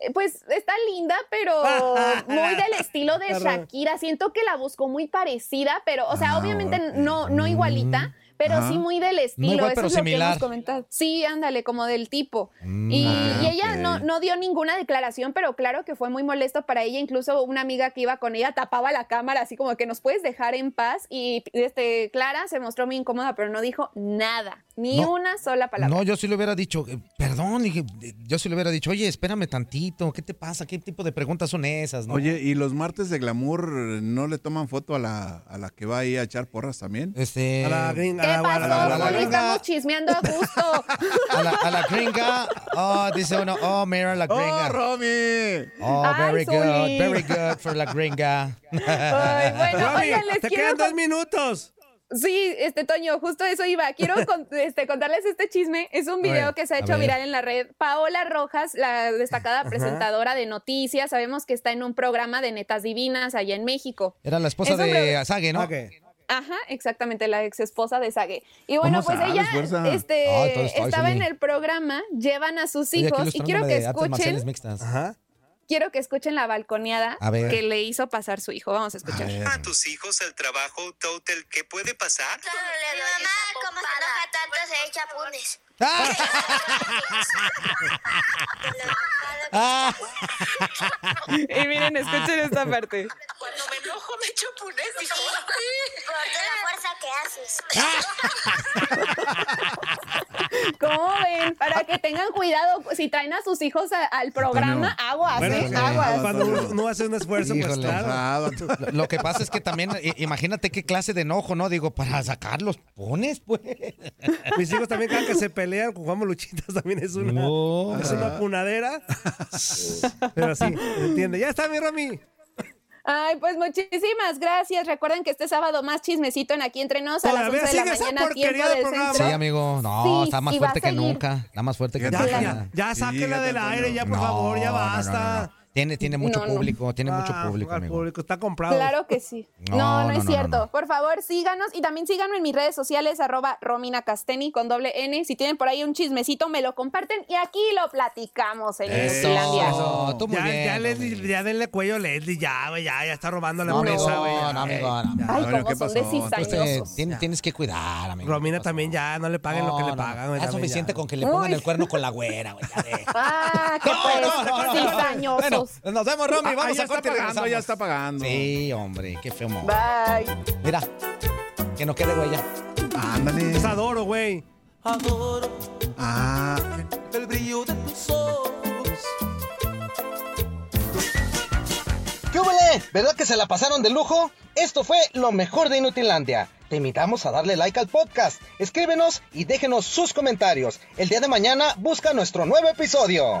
[SPEAKER 12] Eh, Pues está linda, pero muy del estilo de Shakira. Siento que la buscó muy parecida, pero, o sea,
[SPEAKER 6] Ah,
[SPEAKER 12] obviamente no, no igualita, pero
[SPEAKER 6] Ajá.
[SPEAKER 12] sí muy del estilo.
[SPEAKER 6] igual,
[SPEAKER 12] Eso
[SPEAKER 6] pero
[SPEAKER 12] es lo que hemos comentado. Sí, ándale, como del tipo.
[SPEAKER 6] Mm,
[SPEAKER 12] Y,
[SPEAKER 6] ah,
[SPEAKER 12] y ella no, no dio ninguna declaración, pero claro que fue muy molesto para ella. Incluso una amiga que iba con ella tapaba la cámara, así como que nos puedes dejar en paz. Y este, Clara se mostró muy incómoda, pero no dijo nada, ni
[SPEAKER 6] No.
[SPEAKER 12] una sola palabra.
[SPEAKER 6] No, yo sí le hubiera dicho, eh, perdón, dije, eh, yo sí le hubiera dicho, oye, espérame tantito, ¿qué te pasa? ¿Qué tipo de preguntas son esas? no?
[SPEAKER 4] Oye, ¿y los martes de glamour no le toman foto a la, a la que va ahí a echar porras también?
[SPEAKER 6] Este,
[SPEAKER 3] A la gringa.
[SPEAKER 12] ¿Qué
[SPEAKER 3] a la-
[SPEAKER 12] pasó?
[SPEAKER 3] a la- a la-
[SPEAKER 12] estamos chismeando a gusto.
[SPEAKER 6] a la, a la gringa, oh, dice uno, oh, mira la
[SPEAKER 4] ¡Oh,
[SPEAKER 6] gringa.
[SPEAKER 4] Romy!
[SPEAKER 6] Oh,
[SPEAKER 12] Ay,
[SPEAKER 6] very good, very good for la gringa.
[SPEAKER 12] Ay, bueno,
[SPEAKER 3] Romy,
[SPEAKER 12] oigan, les
[SPEAKER 3] te
[SPEAKER 12] quiero
[SPEAKER 3] quedan dos minutos.
[SPEAKER 12] Sí, este Toño, justo eso iba. Quiero con- este, contarles este chisme. Es un video
[SPEAKER 6] ver,
[SPEAKER 12] que se ha hecho viral en la red. Paola Rojas, la destacada presentadora de noticias, sabemos que está en un programa de Netas Divinas allá en México.
[SPEAKER 6] Era la esposa
[SPEAKER 12] Es
[SPEAKER 6] de Azage, ¿no?
[SPEAKER 12] Ajá, exactamente, la ex esposa de Sage. Y bueno,
[SPEAKER 4] ¿Cómo
[SPEAKER 12] pues
[SPEAKER 4] sabes,
[SPEAKER 12] ella
[SPEAKER 4] fuerza?
[SPEAKER 12] este, estaba en el programa, llevan a sus
[SPEAKER 6] Oye,
[SPEAKER 12] hijos y quiero que escuchen.
[SPEAKER 3] Ajá.
[SPEAKER 12] Quiero que escuchen la balconeada que le hizo pasar su hijo. Vamos a escuchar.
[SPEAKER 13] a tus hijos el trabajo total que puede pasar?
[SPEAKER 14] Mi mamá, como se enoja tanto, se echa punes.
[SPEAKER 6] Ah,
[SPEAKER 12] Y miren, escuchen esta parte.
[SPEAKER 14] Cuando me enojo me echo punes, dijo. Por la fuerza que haces.
[SPEAKER 12] ¿Cómo ven? Para que tengan cuidado, si traen a sus hijos a- al programa, aguas,
[SPEAKER 3] Bueno,
[SPEAKER 12] ¿eh? Aguas.
[SPEAKER 3] cuando uno hace un esfuerzo, pues
[SPEAKER 6] Híjole.
[SPEAKER 3] claro.
[SPEAKER 6] Lo, lo que pasa es que también, imagínate qué clase de enojo, ¿no? Digo, para sacarlos, pones, pues.
[SPEAKER 3] Mis hijos también cada que se pelean, jugamos luchitas, también es una,
[SPEAKER 6] No.
[SPEAKER 3] es una punadera. Pero sí, entiende. Ya está, mi Romy.
[SPEAKER 12] Ay, pues muchísimas gracias. Recuerden que este sábado más chismecito en Aquí Entre Nos a las
[SPEAKER 3] Todavía
[SPEAKER 12] 11 de la mañana, tiempo
[SPEAKER 3] de
[SPEAKER 12] del
[SPEAKER 3] programa.
[SPEAKER 12] centro.
[SPEAKER 6] Sí, amigo. No,
[SPEAKER 12] Sí,
[SPEAKER 6] está más fuerte que nunca. Está más fuerte que
[SPEAKER 4] Ya,
[SPEAKER 6] nunca.
[SPEAKER 3] Ya, ya sáquela
[SPEAKER 4] Fíjate,
[SPEAKER 3] del aire, ya, por
[SPEAKER 6] No,
[SPEAKER 3] favor, ya
[SPEAKER 6] no, no,
[SPEAKER 3] basta.
[SPEAKER 6] no. Tiene, tiene mucho
[SPEAKER 12] No, no.
[SPEAKER 6] público, tiene mucho
[SPEAKER 3] Ah,
[SPEAKER 6] público, amigo.
[SPEAKER 3] público, está comprado.
[SPEAKER 12] Claro que sí.
[SPEAKER 6] No,
[SPEAKER 12] No, no,
[SPEAKER 6] no,
[SPEAKER 12] es
[SPEAKER 6] no,
[SPEAKER 12] cierto.
[SPEAKER 6] no, no.
[SPEAKER 12] Por favor, síganos y también síganme en mis redes sociales, arroba Romina Casteni con doble N. Si tienen por ahí un chismecito, me lo comparten y aquí lo platicamos en
[SPEAKER 6] eso. Muy
[SPEAKER 3] ya,
[SPEAKER 6] bien,
[SPEAKER 3] ya, ya denle cuello a Leslie, ya, güey, ya, ya está robando la
[SPEAKER 6] No,
[SPEAKER 3] empresa, güey.
[SPEAKER 6] no, amigo.
[SPEAKER 12] Ay,
[SPEAKER 4] Antonio,
[SPEAKER 12] cómo
[SPEAKER 4] ¿qué
[SPEAKER 12] son
[SPEAKER 6] tienes que cuidar, amigo.
[SPEAKER 3] Romina también ya, no le paguen lo que le pagan.
[SPEAKER 6] Es suficiente con que le pongan el cuerno con la güera, güey.
[SPEAKER 12] Ah, qué
[SPEAKER 6] No,
[SPEAKER 12] pues,
[SPEAKER 6] nos vemos, Romy.
[SPEAKER 4] Ah,
[SPEAKER 6] Vamos
[SPEAKER 4] ya
[SPEAKER 6] a
[SPEAKER 4] está
[SPEAKER 6] corte
[SPEAKER 4] pagando,
[SPEAKER 6] regresamos.
[SPEAKER 4] ya está pagando.
[SPEAKER 6] Sí, hombre, qué feo.
[SPEAKER 12] Bye.
[SPEAKER 6] Mira, que no quede huella.
[SPEAKER 4] Ándale.
[SPEAKER 3] Los adoro, güey.
[SPEAKER 5] Adoro
[SPEAKER 4] Ah,
[SPEAKER 5] el brillo de tus ojos.
[SPEAKER 15] ¿Qué huele? ¿Verdad que se la pasaron de lujo? Esto fue lo mejor de Inutilandia. Te invitamos a darle like al podcast, escríbenos y déjenos sus comentarios. El día de mañana busca nuestro nuevo episodio.